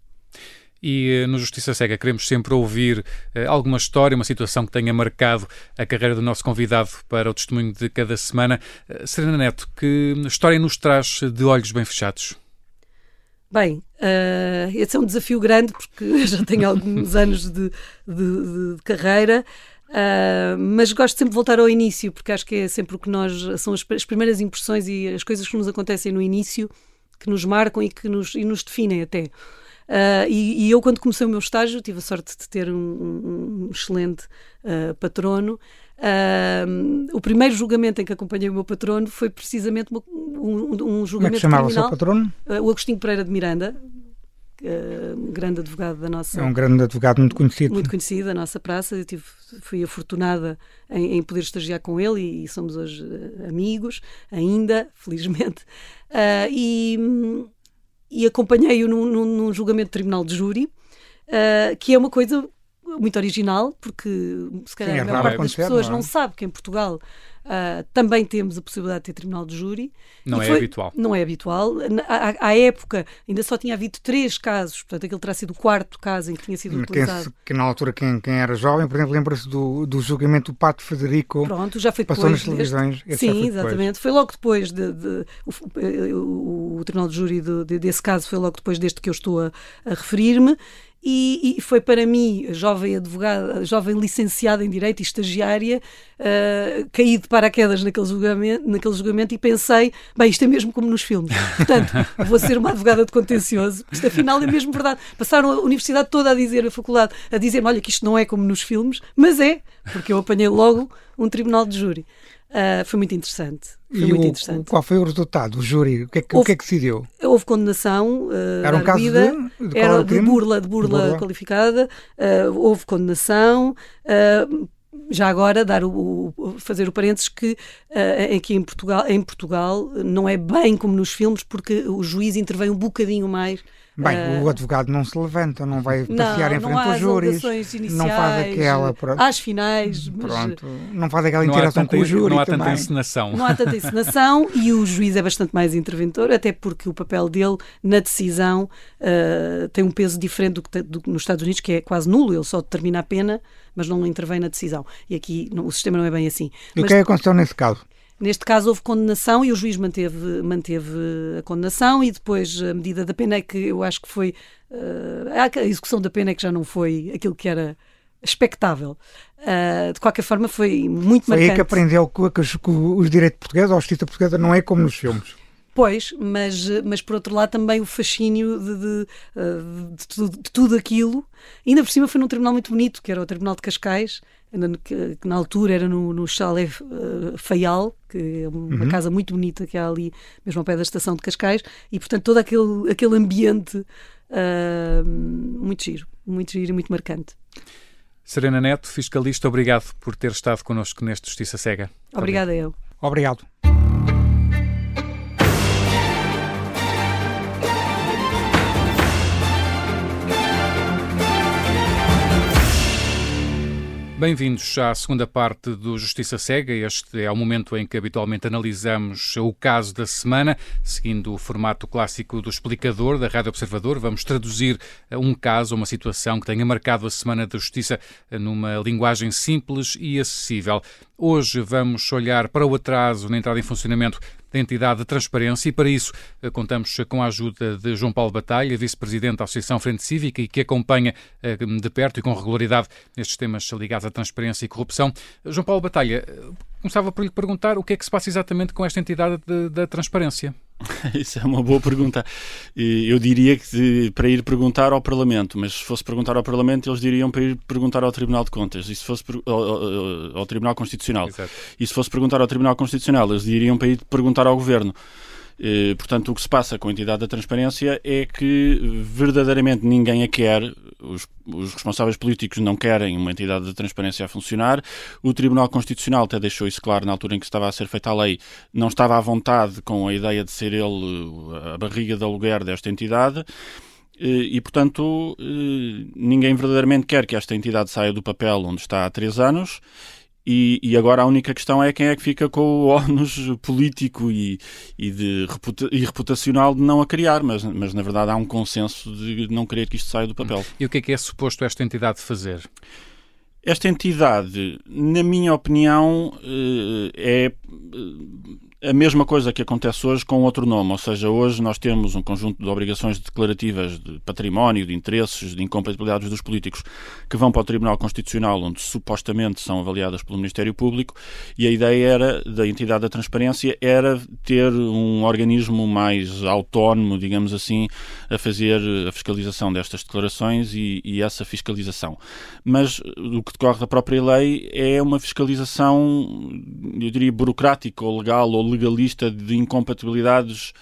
E eh, no Justiça Cega queremos sempre ouvir eh, alguma história, uma situação que tenha marcado a carreira do nosso convidado para o testemunho de cada semana. Eh, Serena Neto, que história nos traz de olhos bem fechados? Bem, eh, esse é um desafio grande porque já tenho alguns anos de, de- de- de carreira, eh, mas gosto sempre de voltar ao início porque acho que é sempre o que nós são as, as primeiras impressões e as coisas que nos acontecem no início que nos marcam e que nos, e nos definem até. Eh, e, e eu, quando comecei o meu estágio, tive a sorte de ter um, um- um excelente eh, patrono. Eh, o primeiro julgamento em que acompanhei o meu patrono foi precisamente um, um Como é julgamento que chamava o seu criminal. patrono? Uh, o Agostinho Pereira de Miranda, uh, um grande advogado da nossa. É um grande advogado muito conhecido. Muito conhecido da nossa praça, eu tive, fui afortunada em, em poder estagiar com ele e, e somos hoje uh, amigos, ainda, felizmente. Uh, e, e acompanhei-o num, num- julgamento de tribunal de júri, uh, que é uma coisa muito original, porque se calhar Sim, é a maior parte das pessoas não é? não sabe que em Portugal uh, também temos a possibilidade de ter tribunal de júri. Não é foi- habitual. Não é habitual. Na- À, à época ainda só tinha havido três casos, portanto aquele terá sido o quarto caso em que tinha sido Quem, utilizado. que na altura, quem, quem era jovem, por exemplo, lembra-se do, do julgamento do Pato Federico. Pronto, já foi Passou depois. nas deste. televisões. Sim, foi exatamente. Foi logo depois de, de- o, o- o Tribunal de Júri de- de- desse caso foi logo depois deste que eu estou a, a referir-me. E, e, foi para mim, jovem advogada, jovem licenciada em Direito e estagiária, uh, caí de paraquedas naquele julgamento, naquele julgamento e pensei, bem, isto é mesmo como nos filmes. Portanto, vou ser uma advogada de contencioso. Isto afinal é mesmo verdade. Passaram a universidade toda a dizer, a faculdade, a dizer-me, olha, que isto não é como nos filmes, mas é, porque eu apanhei logo um tribunal de júri. Uh, foi muito interessante. Foi e muito o, interessante. qual foi o resultado? O júri? O que é que, houve, o que, é que decidiu? Houve condenação. Uh, era um caso de, de, era de burla, de burla, burla. qualificada. Uh, houve condenação. já agora dar o, o, fazer o parênteses que aqui em Portugal, em Portugal não é bem como nos filmes porque o juiz intervém um bocadinho mais Bem, uh, o advogado não se levanta, não vai passear em frente aos júris, não faz aquela. Pronto, às finais. Pronto, não faz aquela interação com o júri. Não há também. tanta encenação. Não há tanta encenação e o juiz é bastante mais interventor, até porque o papel dele na decisão uh, tem um peso diferente do que, do, nos Estados Unidos, que é quase nulo, ele só determina a pena, mas não intervém na decisão. E aqui não, o sistema não é bem assim. E o que é que aconteceu nesse caso? Neste caso houve condenação e o juiz manteve, manteve a condenação e depois a medida da pena é que eu acho que foi uh, a execução da pena é que já não foi aquilo que era expectável. Uh, de qualquer forma foi muito foi marcante. Foi aí que aprendeu que, que, que os direitos portugueses, a justiça portuguesa não é como nos filmes. Pois, mas, mas por outro lado também o fascínio de, de, de, de, tudo, de tudo aquilo. Ainda por cima foi num tribunal muito bonito, que era o Tribunal de Cascais, que, que na altura era no, no Chalet uh, Faial, que é uma uhum. casa muito bonita que há ali, mesmo ao pé da estação de Cascais, e portanto todo aquele, aquele ambiente uh, muito giro, muito giro e muito marcante. Serena Neto, fiscalista, obrigado por ter estado connosco neste Justiça Cega. Obrigada eu. Obrigado. Bem-vindos à segunda parte do Justiça Cega. Este é o momento em que habitualmente analisamos o caso da semana, seguindo o formato clássico do explicador da Rádio Observador. Vamos traduzir um caso, uma situação que tenha marcado a Semana da Justiça numa linguagem simples e acessível. Hoje vamos olhar para o atraso na entrada em funcionamento da entidade de transparência e para isso eh, contamos com a ajuda de João Paulo Batalha, vice-presidente da Associação Frente Cívica e que acompanha eh, de perto e com regularidade estes temas ligados à transparência e corrupção. João Paulo Batalha, eh, começava por lhe perguntar o que é que se passa exatamente com esta entidade da transparência. Isso é uma boa pergunta. Eu diria que para ir perguntar ao Parlamento, mas se fosse perguntar ao Parlamento, eles diriam para ir perguntar ao Tribunal de Contas, e se fosse ao, ao, ao Tribunal Constitucional. Exato. E se fosse perguntar ao Tribunal Constitucional, eles diriam para ir perguntar ao Governo. Eh, portanto, o que se passa com a entidade da transparência é que verdadeiramente ninguém a quer, os, os, responsáveis políticos não querem uma entidade da transparência a funcionar. O Tribunal Constitucional até deixou isso claro na altura em que estava a ser feita a lei, não estava à vontade com a ideia de ser ele a barriga de aluguer desta entidade. Eh, e, portanto, eh, ninguém verdadeiramente quer que esta entidade saia do papel onde está há três anos e, e, agora a única questão é quem é que fica com o ónus político e, e, de reputa, e reputacional de não a criar, mas, mas na verdade há um consenso de não querer que isto saia do papel. E o que é que é suposto esta entidade fazer? Esta entidade, na minha opinião, eh, é a mesma coisa que acontece hoje com outro nome, ou seja, hoje nós temos um conjunto de obrigações declarativas de património, de interesses, de incompatibilidades dos políticos que vão para o Tribunal Constitucional, onde supostamente são avaliadas pelo Ministério Público, e a ideia era da entidade da transparência era ter um organismo mais autónomo, digamos assim, a fazer a fiscalização destas declarações e, e essa fiscalização. Mas o que decorre da própria lei é uma fiscalização, eu diria, burocrática ou legal ou legalista de incompatibilidades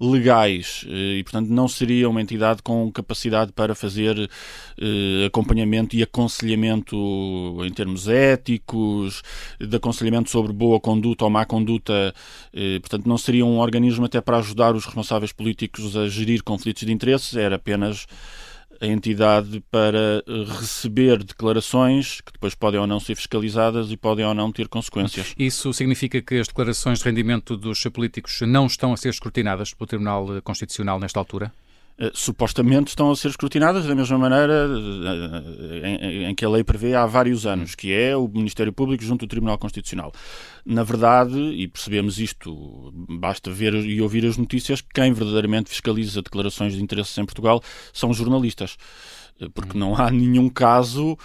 legais eh, e, portanto, não seria uma entidade com capacidade para fazer eh, acompanhamento e aconselhamento em termos éticos, de aconselhamento sobre boa conduta ou má conduta. Eh, portanto, não seria um organismo até para ajudar os responsáveis políticos a gerir conflitos de interesses, era apenas a entidade para eh, receber declarações que depois podem ou não ser fiscalizadas e podem ou não ter consequências. Isso significa que as declarações de rendimento dos políticos não estão a ser escrutinadas pelo Tribunal Constitucional nesta altura? Uh, supostamente estão a ser escrutinadas da mesma maneira uh, em, em, que a lei prevê há vários anos, que é o Ministério Público junto ao Tribunal Constitucional. Na verdade, e percebemos isto, basta ver e ouvir as notícias, quem verdadeiramente fiscaliza declarações de interesses em Portugal são jornalistas. Porque não há nenhum caso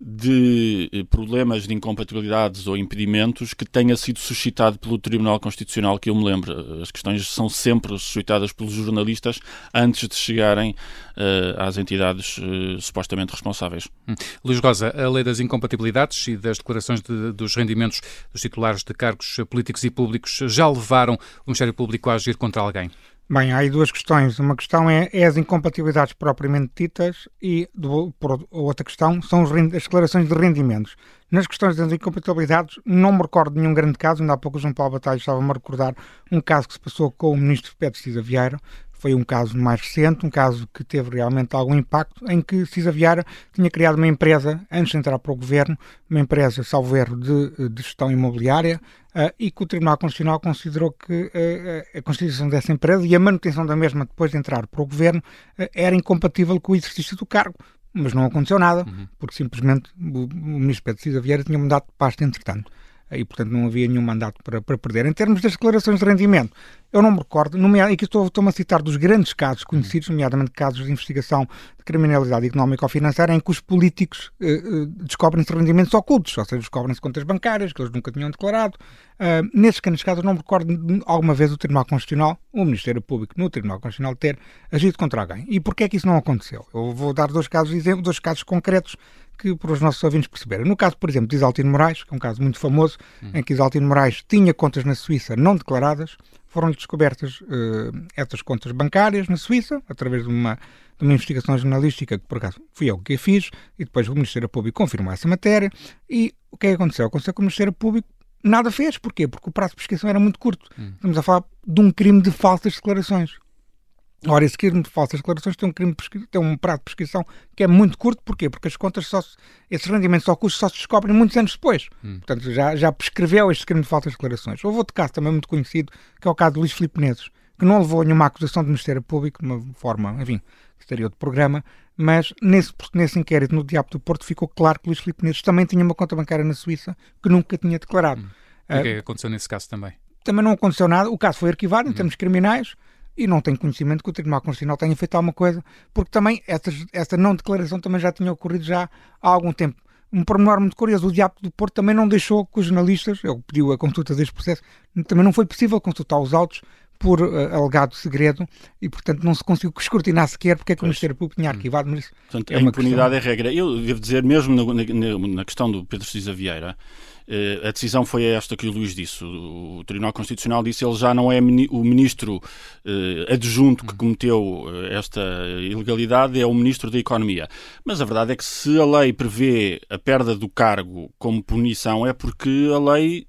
de eh, problemas de incompatibilidades ou impedimentos que tenha sido suscitado pelo Tribunal Constitucional, que eu me lembro. As questões são sempre suscitadas pelos jornalistas antes de chegarem uh, às entidades uh, supostamente responsáveis. Hum. Luís Rosa, a lei das incompatibilidades e das declarações de, dos rendimentos dos titulares de cargos políticos e públicos já levaram o Ministério Público a agir contra alguém? Bem, há aí duas questões. Uma questão é, é as incompatibilidades propriamente ditas e do, por, outra questão são as declarações de rendimentos. Nas questões das incompatibilidades, não me recordo de nenhum grande caso. Ainda há pouco o João Paulo Batalha estava-me a recordar um caso que se passou com o ministro Pedro Cisa Vieira, foi um caso mais recente, um caso que teve realmente algum impacto, em que Cisa Vieira tinha criado uma empresa, antes de entrar para o governo, uma empresa, salvo erro, de, de gestão imobiliária, uh, e que o Tribunal Constitucional considerou que uh, a constituição dessa empresa e a manutenção da mesma depois de entrar para o governo uh, era incompatível com o exercício do cargo. Mas não aconteceu nada, uhum. porque simplesmente o, o ministro Pedro Cisa Vieira tinha mudado de pasta entretanto e, portanto, não havia nenhum mandato para, para perder. Em termos das declarações de rendimento, eu não me recordo, nomeado, e aqui estou, estou a citar dos grandes casos conhecidos, nomeadamente casos de investigação de criminalidade económica ou financeira, em que os políticos eh, eh descobrem-se rendimentos ocultos, ou seja, descobrem-se contas bancárias que eles nunca tinham declarado. Uh, nesses grandes casos, eu não me recordo alguma vez o Tribunal Constitucional, o Ministério Público no Tribunal Constitucional, ter agido contra alguém. E porquê é que isso não aconteceu? Eu vou dar dois casos, dois casos concretos que para os nossos ouvintes perceberem. No caso, por exemplo, de Isaltino Moraes, que é um caso muito famoso, hum. em que Isaltino Moraes tinha contas na Suíça não declaradas, foram descobertas uh, essas contas bancárias na Suíça, através de uma, de uma investigação jornalística que, por acaso, fui eu que a fiz, e depois o Ministério Público confirmou essa matéria. E o que é que aconteceu? Aconteceu que o Ministério Público nada fez. Porquê? Porque o prazo de prescrição era muito curto. Hum. Estamos a falar de um crime de falsas declarações. Ora, esse crime de falsas declarações tem um, crime tem um prazo de prescrição que é muito curto. Porquê? Porque as contas só esses rendimentos ao custo só se descobrem muitos anos depois. Hum. Portanto, já, já prescreveu este crime de falsas declarações. Houve outro caso também muito conhecido, que é o caso de Luís Filipe Neves, que não levou nenhuma acusação do Ministério Público, de uma forma, enfim, que estaria outro programa, mas nesse, nesse inquérito no Diabo do Porto ficou claro que Luís Filipe Neves também tinha uma conta bancária na Suíça que nunca tinha declarado. Hum. O que é que aconteceu nesse caso também? Também não aconteceu nada. O caso foi arquivado em hum. termos criminais e não tenho conhecimento que o Tribunal Constitucional tenha feito alguma coisa, porque também essa, essa não declaração também já tinha ocorrido já há algum tempo. Um pormenor muito curioso, o Diabo do Porto também não deixou que os jornalistas, ele pediu a consulta deste processo, também não foi possível consultar os autos por uh, alegado segredo e, portanto, não se conseguiu escrutinar sequer porque é que o Ministério Público tinha arquivado, mas portanto, é a impunidade questão... é regra. Eu devo dizer, mesmo na, na, na questão do Pedro Cisa Vieira, a decisão foi esta que o Luís disse. O Tribunal Constitucional disse que ele já não é o ministro eh, adjunto que cometeu eh, esta ilegalidade, é o ministro da Economia. Mas a verdade é que se a lei prevê a perda do cargo como punição, é porque a lei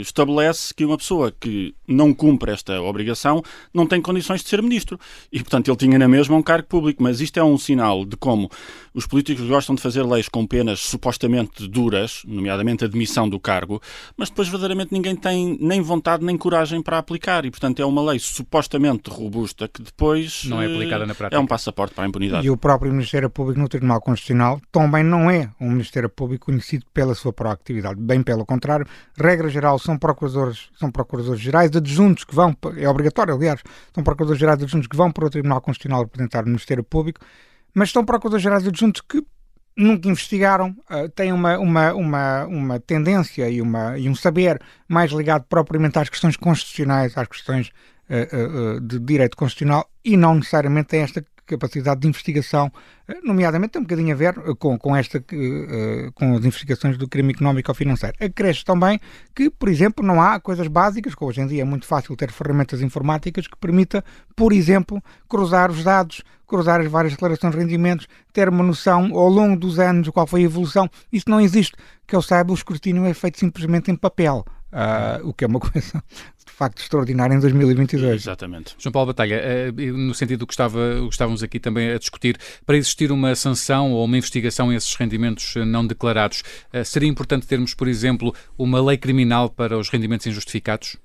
estabelece que uma pessoa que não cumpre esta obrigação não tem condições de ser ministro. E, portanto, ele tinha na mesma um cargo público. Mas isto é um sinal de como os políticos gostam de fazer leis com penas supostamente duras, nomeadamente do cargo, mas depois verdadeiramente ninguém tem nem vontade nem coragem para aplicar e, portanto, é uma lei supostamente robusta que depois não é aplicada na prática. É um passaporte para a impunidade. E o próprio Ministério Público no Tribunal Constitucional também não é um Ministério Público conhecido pela sua proatividade, bem pelo contrário, regra geral são procuradores, são procuradores gerais adjuntos que vão, é obrigatório, aliás, são procuradores gerais adjuntos que vão para o Tribunal Constitucional representar o Ministério Público, mas são procuradores gerais adjuntos que nunca investigaram, uh, têm uma, uma, uma, uma tendência e, uma, e um saber mais ligado propriamente às questões constitucionais, às questões uh, uh, de direito constitucional e não necessariamente têm esta capacidade de investigação, eh, nomeadamente tem um bocadinho a ver eh, com, com, esta, eh, com as investigações do crime económico ou financeiro. Acresce também que, por exemplo, não há coisas básicas, que hoje em dia é muito fácil ter ferramentas informáticas que permita, por exemplo, cruzar os dados, cruzar as várias declarações de rendimentos, ter uma noção ao longo dos anos qual foi a evolução. Isso não existe. Que eu saiba, o escrutínio é feito simplesmente em papel. Uh, o que é uma coisa de facto extraordinária em 2022. Exatamente. João Paulo Batalha, uh, no sentido do que, estava, que estávamos aqui também a discutir, para existir uma sanção ou uma investigação a esses rendimentos não declarados, uh, seria importante termos, por exemplo, uma lei criminal para os rendimentos injustificados?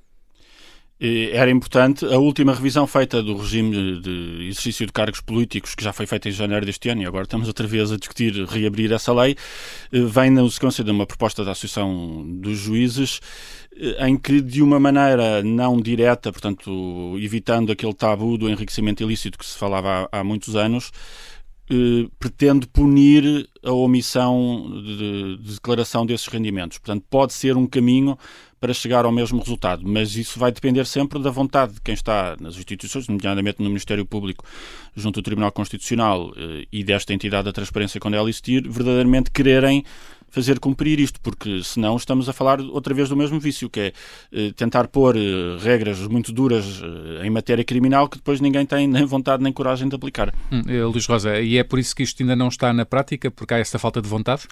Era importante. A última revisão feita do regime de exercício de cargos políticos, que já foi feita em janeiro deste ano, e agora estamos outra vez a discutir reabrir essa lei, eh, vem na sequência de uma proposta da Associação dos Juízes, eh, em que, de uma maneira não direta, portanto, evitando aquele tabu do enriquecimento ilícito que se falava há, há muitos anos, eh, pretende punir a omissão de, declaração desses rendimentos. Portanto, pode ser um caminho para chegar ao mesmo resultado, mas isso vai depender sempre da vontade de quem está nas instituições, nomeadamente no Ministério Público, junto ao Tribunal Constitucional eh, e desta entidade da transparência, quando ela existir, verdadeiramente quererem fazer cumprir isto, porque senão estamos a falar outra vez do mesmo vício, que é eh, tentar pôr eh, regras muito duras em matéria criminal que depois ninguém tem nem vontade nem coragem de aplicar. Hum, Luís Rosa, e é por isso que isto ainda não está na prática, porque há essa falta de vontade?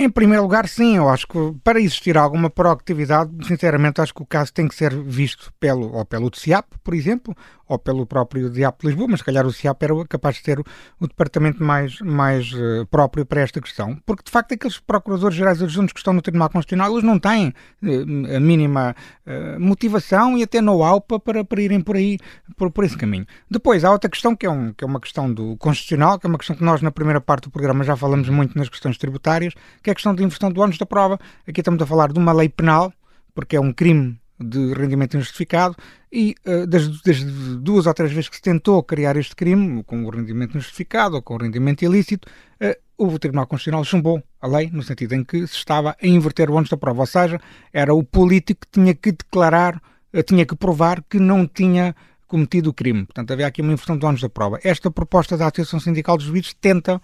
Em primeiro lugar, sim, eu acho que para existir alguma proactividade, sinceramente, acho que o caso tem que ser visto pelo, ou pelo CIAP, por exemplo, ou pelo próprio DIAP de Lisboa, mas se calhar o CIAP era capaz de ser o, o departamento mais, mais uh, próprio para esta questão, porque de facto aqueles procuradores gerais adjuntos que estão no Tribunal Constitucional, eles não têm uh, a mínima uh, motivação e até know-how para, para irem por aí, por, por esse caminho. Depois, há outra questão que é, um, que é uma questão do Constitucional, que é uma questão que nós na primeira parte do programa já falamos muito nas questões tributárias, que é a questão da inversão do ônus da prova. Aqui estamos a falar de uma lei penal, porque é um crime de rendimento injustificado e uh, das, das, duas ou três vezes que se tentou criar este crime, com o rendimento injustificado ou com o rendimento ilícito, uh, o Tribunal Constitucional chumbou a lei, no sentido em que se estava a inverter o ônus da prova, ou seja, era o político que tinha que declarar, uh, tinha que provar que não tinha cometido o crime. Portanto, havia aqui uma inversão de ônus da prova. Esta proposta da Associação Sindical dos Juízes tenta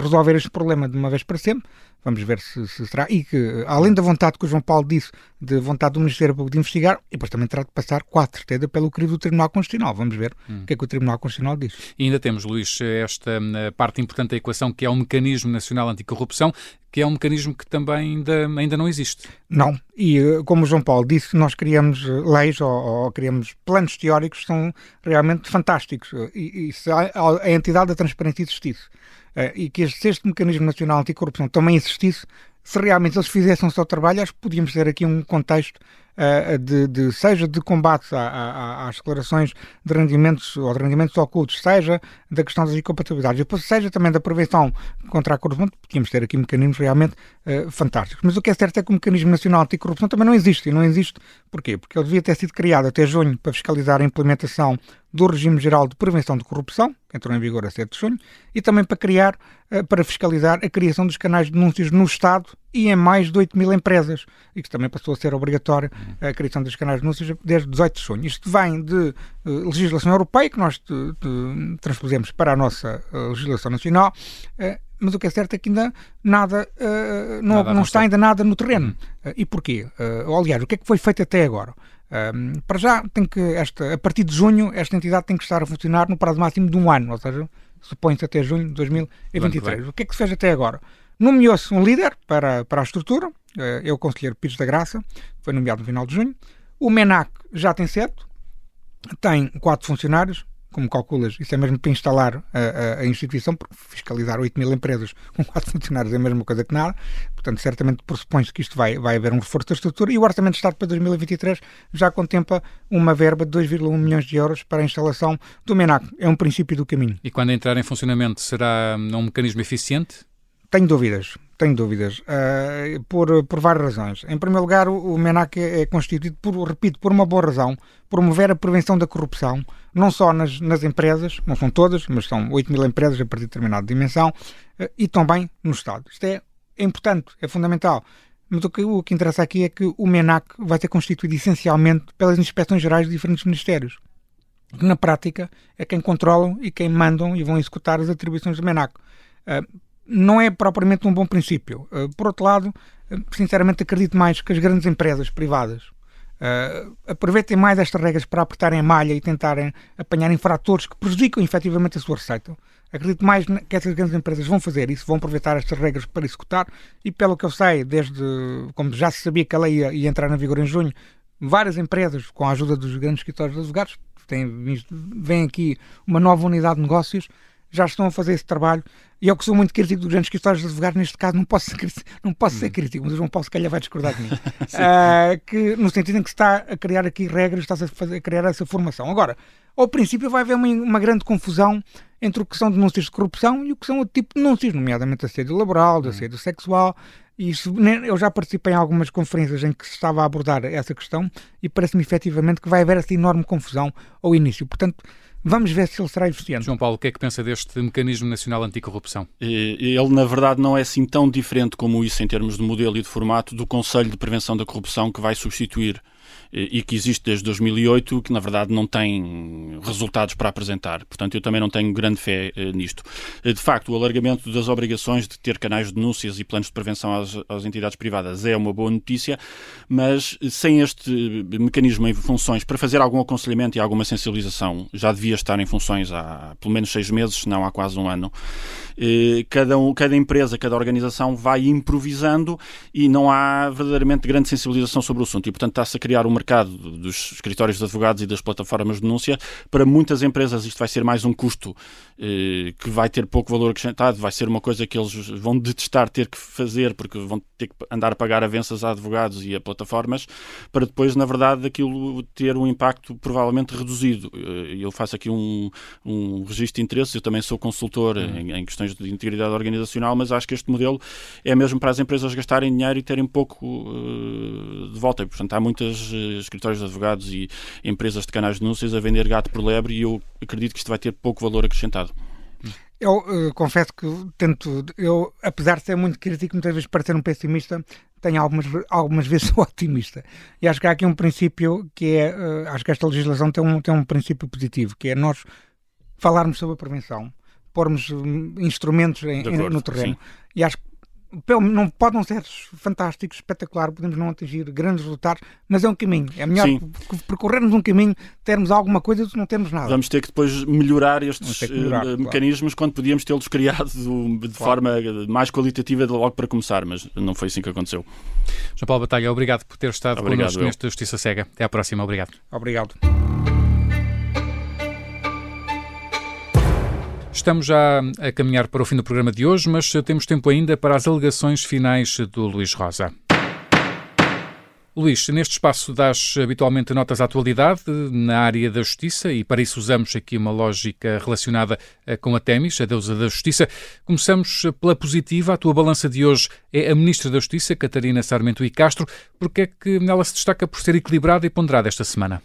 resolver este problema de uma vez para sempre, Vamos ver se, se, será. E que, além da vontade que o João Paulo disse, de vontade do Ministério Público de investigar, e depois também terá de passar, com a certeza, pelo crivo do Tribunal Constitucional. Vamos ver hum. o que é que o Tribunal Constitucional diz. E ainda temos, Luís, esta hum, parte importante da equação, que é o Mecanismo Nacional Anticorrupção, que é um mecanismo que também ainda, ainda não existe. Não, e eh, como o João Paulo disse, nós criamos eh, leis ou, ou criamos planos teóricos que são realmente fantásticos. E, e se a, a entidade da transparência existisse e que este, este mecanismo nacional anticorrupção também existisse, se realmente eles fizessem o seu trabalho, acho que podíamos ter aqui um contexto de, de, seja de combate à, à, às declarações de rendimentos ou de rendimentos ocultos, seja da questão das incompatibilidades, seja também da prevenção contra a corrupção, podíamos ter aqui mecanismos realmente uh, fantásticos. Mas o que é certo é que o Mecanismo Nacional Anticorrupção também não existe. E não existe porquê? Porque ele devia ter sido criado até junho para fiscalizar a implementação do Regime Geral de Prevenção de Corrupção, que entrou em vigor a 7 de junho, e também para criar, eh, para fiscalizar a criação dos canais de denúncias no Estado e em mais de 8 mil empresas, e que também passou a ser obrigatório a criação dos canais de denúncias desde 18 de junho. Isto vem de uh, legislação europeia, que nós de, de, transpusemos para a nossa uh, legislação nacional, uh, mas o que é certo é que ainda nada, não, nada não está ainda nada no terreno. Uhum. e porquê? aliás, o que é que foi feito até agora? Um, para já, tem que esta, a partir de junho, esta entidade tem que estar a funcionar no prazo máximo de um ano, ou seja, supõe-se até junho de 2023. O que é que se fez até agora? Nomeou-se um líder para, para a estrutura, é o conselheiro Pires da Graça, foi nomeado no final de junho. O MENAC já tem sete, tem quatro funcionários, como calculas, isso é mesmo para instalar a, a, a instituição, porque fiscalizar 8 mil empresas com 4 funcionários é a mesma coisa que nada. Portanto, certamente pressupõe-se que isto vai, vai haver um reforço da estrutura e o Orçamento de Estado para 2023 já contempla uma verba de 2,1 milhões de euros para a instalação do MENAC. É um princípio do caminho. E quando entrar em funcionamento, será um mecanismo eficiente? Tenho dúvidas, tenho dúvidas, uh, por, por várias razões. Em primeiro lugar, o, o MENAC é, é constituído, por, repito, por uma boa razão, promover a prevenção da corrupção, não só nas, nas empresas, não são todas, mas são 8 mil empresas a partir de determinada dimensão, uh, e também no Estado. Isto é, é importante, é fundamental. Mas o que, o que interessa aqui é que o MENAC vai ser constituído essencialmente pelas inspeções gerais de diferentes ministérios que na prática é quem controlam e quem mandam e vão executar as atribuições do MENAC. Uh, não é propriamente um bom princípio. Uh, por outro lado, uh, sinceramente acredito mais que as grandes empresas privadas uh, aproveitem mais estas regras para apertarem a malha e tentarem apanhar infratores que prejudicam efetivamente a sua receita. Acredito mais que essas grandes empresas vão fazer isso, vão aproveitar estas regras para executar e pelo que eu sei, desde como já se sabia que a lei ia, ia entrar na vigor em junho, várias empresas, com a ajuda dos grandes escritórios de advogados, têm, vêm aqui uma nova unidade de negócios já estão a fazer esse trabalho. E eu que sou muito crítico dos grandes escritórios de advogados, neste caso não posso, não posso ser hum. crítico, mas o João Paulo se calhar vai discordar de mim. uh, que, no sentido em que se está a criar aqui regras, está a, fazer, a criar essa formação. Agora, ao princípio vai haver uma, uma, grande confusão entre o que são denúncias de corrupção e o que são outro tipo de denúncias, nomeadamente assédio laboral, de hum. assédio sexual. E isso, eu já participei em algumas conferências em que se estava a abordar essa questão e parece-me efetivamente que vai haver essa enorme confusão ao início. Portanto, Vamos ver se ele será eficiente. João Paulo, o que é que pensa deste Mecanismo Nacional Anticorrupção? Ele, na verdade, não é assim tão diferente como isso em termos de modelo e de formato do Conselho de Prevenção da Corrupção que vai substituir e que existe desde 2008, que na verdade não tem resultados para apresentar. Portanto, eu também não tenho grande fé eh, nisto. Eh, de facto, o alargamento das obrigações de ter canais de denúncias e planos de prevenção às, às entidades privadas é uma boa notícia, mas sem este mecanismo em funções para fazer algum aconselhamento e alguma sensibilização, já devia estar em funções há pelo menos seis meses, se não há quase um ano. Eh, cada, um, cada empresa, cada organização vai improvisando e não há verdadeiramente grande sensibilização sobre o assunto. E, portanto, está-se a criar um mercado dos escritórios de advogados e das plataformas de denúncia. Para muitas empresas, isto vai ser mais um custo que vai ter pouco valor acrescentado, vai ser uma coisa que eles vão detestar ter que fazer, porque vão ter que andar a pagar avanças a advogados e a plataformas, para depois, na verdade, aquilo ter um impacto provavelmente reduzido. Eh, eu faço aqui um, um registro de interesses, eu também sou consultor uhum. em, em questões de integridade organizacional, mas acho que este modelo é mesmo para as empresas gastarem dinheiro e terem pouco uh, de volta. E, portanto, há muitas uh, escritórios de advogados e empresas de canais de denúncias a vender gato por lebre e eu acredito que isto vai ter pouco valor acrescentado. Eu uh, confesso que tento, eu, apesar de ser muito crítico, muitas vezes para ser um pessimista, tenho algumas, algumas vezes sou otimista. E acho que há aqui um princípio que é, uh, acho que esta legislação tem um, tem um princípio positivo, que é nós falarmos sobre a prevenção, pormos hum, instrumentos em, acordo, no terreno. Sim. E acho que não podem ser fantásticos, espetacular, podemos não atingir grandes resultados, mas é um caminho. É melhor Sim. percorrermos um caminho, termos alguma coisa do que não termos nada. Vamos ter que depois melhorar estes melhorar, uh, mecanismos claro. quando podíamos tê-los criado de, claro. forma mais qualitativa logo para começar, mas não foi assim que aconteceu. João Paulo Batalha, obrigado por ter estado obrigado, connosco eu. nesta Justiça Cega. Até à próxima. Obrigado. Obrigado. Estamos já a caminhar para o fim do programa de hoje, mas temos tempo ainda para as alegações finais do Luís Rosa. Luís, neste espaço das habitualmente notas à atualidade na área da justiça e para isso usamos aqui uma lógica relacionada eh, com a Temis, a deusa da justiça. Começamos pela positiva. A tua balança de hoje é a Ministra da Justiça, Catarina Sarmento e Castro. Porque é que ela se destaca por ser equilibrada e ponderada esta semana?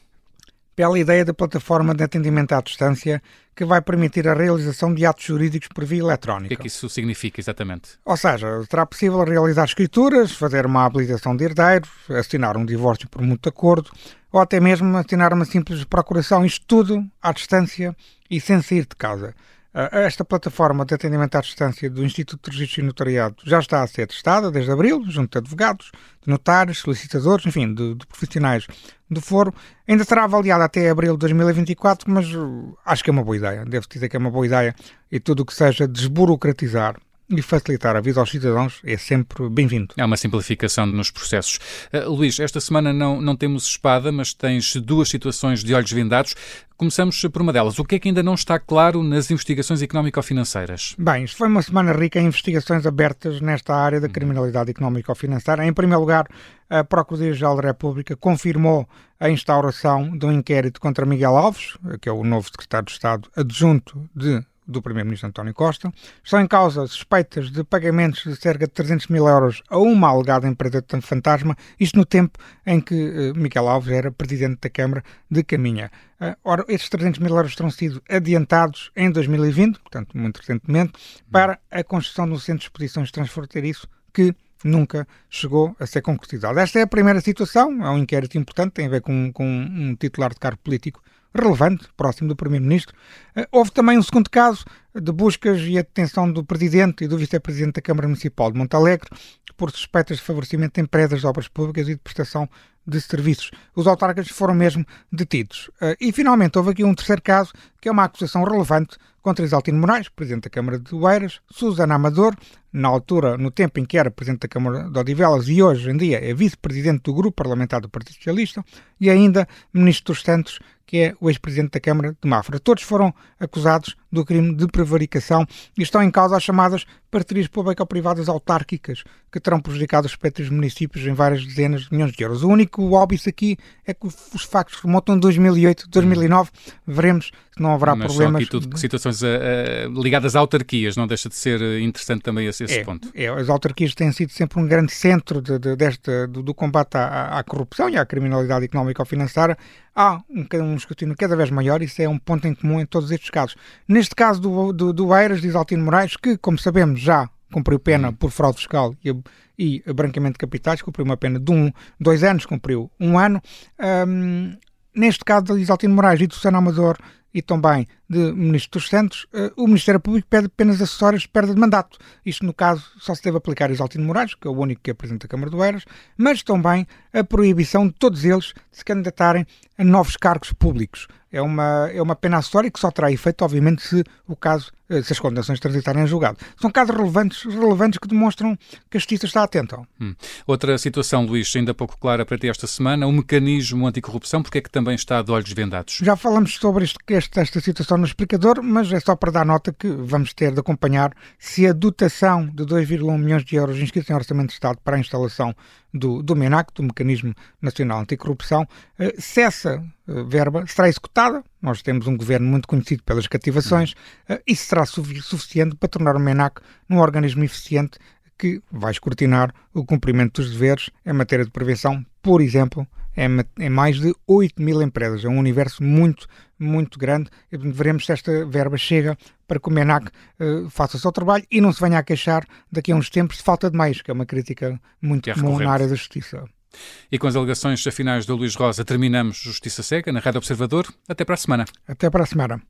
Pela ideia da plataforma de atendimento à distância que vai permitir a realização de atos jurídicos por via eletrónica. O que é que isso significa exatamente? Ou seja, será possível realizar escrituras, fazer uma habilitação de herdeiros, assinar um divórcio por mútuo acordo ou até mesmo assinar uma simples procuração, isto tudo à distância e sem sair de casa. Esta plataforma de atendimento à distância do Instituto de Registro e Notariado já está a ser testada desde abril, junto de advogados, de notários, solicitadores, enfim, de, de profissionais do foro. Ainda será avaliada até abril de 2024, mas uh, acho que é uma boa ideia. Devo dizer que é uma boa ideia e tudo o que seja desburocratizar e facilitar a vida aos cidadãos é sempre bem-vindo. É uma simplificação nos processos. Uh, Luís, esta semana não, não temos espada, mas tens duas situações de olhos vendados. Começamos por uma delas. O que é que ainda não está claro nas investigações económico-financeiras? Bem, isto foi uma semana rica em investigações abertas nesta área da uhum. criminalidade económico-financeira. Em primeiro lugar, a Procuradoria-Geral da República confirmou a instauração de um inquérito contra Miguel Alves, que é o novo secretário de Estado adjunto de do Primeiro-Ministro António Costa. Estão em causa suspeitas de pagamentos de cerca de 300 mil euros a uma alegada empresa de fantasma, isto no tempo em que uh, Miguel Alves era Presidente da Câmara de Caminha. Uh, ora, esses 300 mil euros terão sido adiantados em 2020, portanto, muito recentemente, para a construção do Centro de Exposições Transfronteiriço, que nunca chegou a ser concretizado. Esta é a primeira situação, é um inquérito importante, tem a ver com, com um titular de cargo político relevante, próximo do Primeiro-Ministro. Eh, houve também um segundo caso de buscas e a detenção do Presidente e do Vice-Presidente da Câmara Municipal de Montalegre por suspeitas de favorecimento de empresas de obras públicas e de prestação de serviços. Os autarcas foram mesmo detidos. Uh, e finalmente houve aqui um terceiro caso, que é uma acusação relevante contra Isaltino Moraes, Presidente da Câmara de Oeiras, Susana Amador, na altura, no tempo em que era Presidente da Câmara de Odivelas e hoje em dia é Vice-Presidente do Grupo Parlamentar do Partido Socialista, e ainda Ministro dos Santos, que é o ex-presidente da Câmara de Mafra. Todos foram acusados do crime de prevaricação e estão em causa as chamadas parcerias público-privadas autárquicas, que terão prejudicado os respectivos municípios em várias dezenas de milhões de euros. O único óbvio aqui é que os factos remontam de 2008, 2009. Veremos se não haverá Mas problemas. Aqui tudo situações uh, uh, ligadas a autarquias, não deixa de ser interessante também esse, esse é, ponto. É, as autarquias têm sido sempre um grande centro de, de, desta, do, do, combate à, à, corrupção e à criminalidade económica ou financeira. Há um, um escrutínio cada vez maior, isso é um ponto em comum em todos estes casos. Neste caso do, do, do Eiras, diz Altino Moraes, que, como sabemos, já cumpriu pena por fraude fiscal e, e branqueamento de capitais, cumpriu uma pena de um, dois anos, cumpriu um ano. Um, neste caso de Isaltino Moraes e do Susana Amador e também de Ministro dos Santos, uh, o Ministério Público pede apenas acessórias de perda de mandato. Isto, no caso, só se deve aplicar a Isaltino Moraes, que é o único que apresenta a Câmara do Eiras, mas também a proibição de todos eles de se candidatarem a novos cargos públicos. É uma, é uma pena acessória que só terá efeito, obviamente, se o caso eh, se as condenações transitarem em julgado. São casos relevantes, relevantes que demonstram que a justiça está atenta. Hum. Outra situação, Luís, ainda pouco clara para ti esta semana, o mecanismo anticorrupção, porque é que também está de olhos vendados? Já falamos sobre este, esta, esta situação no explicador, mas é só para dar nota que vamos ter de acompanhar se a dotação de 2,1 milhões de euros inscrita em Orçamento de Estado para a instalação do, do MENAC, do Mecanismo Nacional Anticorrupção, eh, se essa eh, verba será executada. Nós temos um governo muito conhecido pelas cativações, eh, e será suficiente para tornar o MENAC um organismo eficiente que vai escrutinar o cumprimento dos deveres em matéria de prevenção, por exemplo, em mais de 8 mil empresas. É um universo muito, muito grande. Veremos se esta verba chega para que o MENAC uh, faça o seu trabalho e não se venha a queixar daqui a uns tempos de falta de meios, que é uma crítica muito é comum na área da justiça. E com as alegações finais do Luís Rosa, terminamos Justiça Cega na Rádio Observador. Até para a semana. Até para a semana.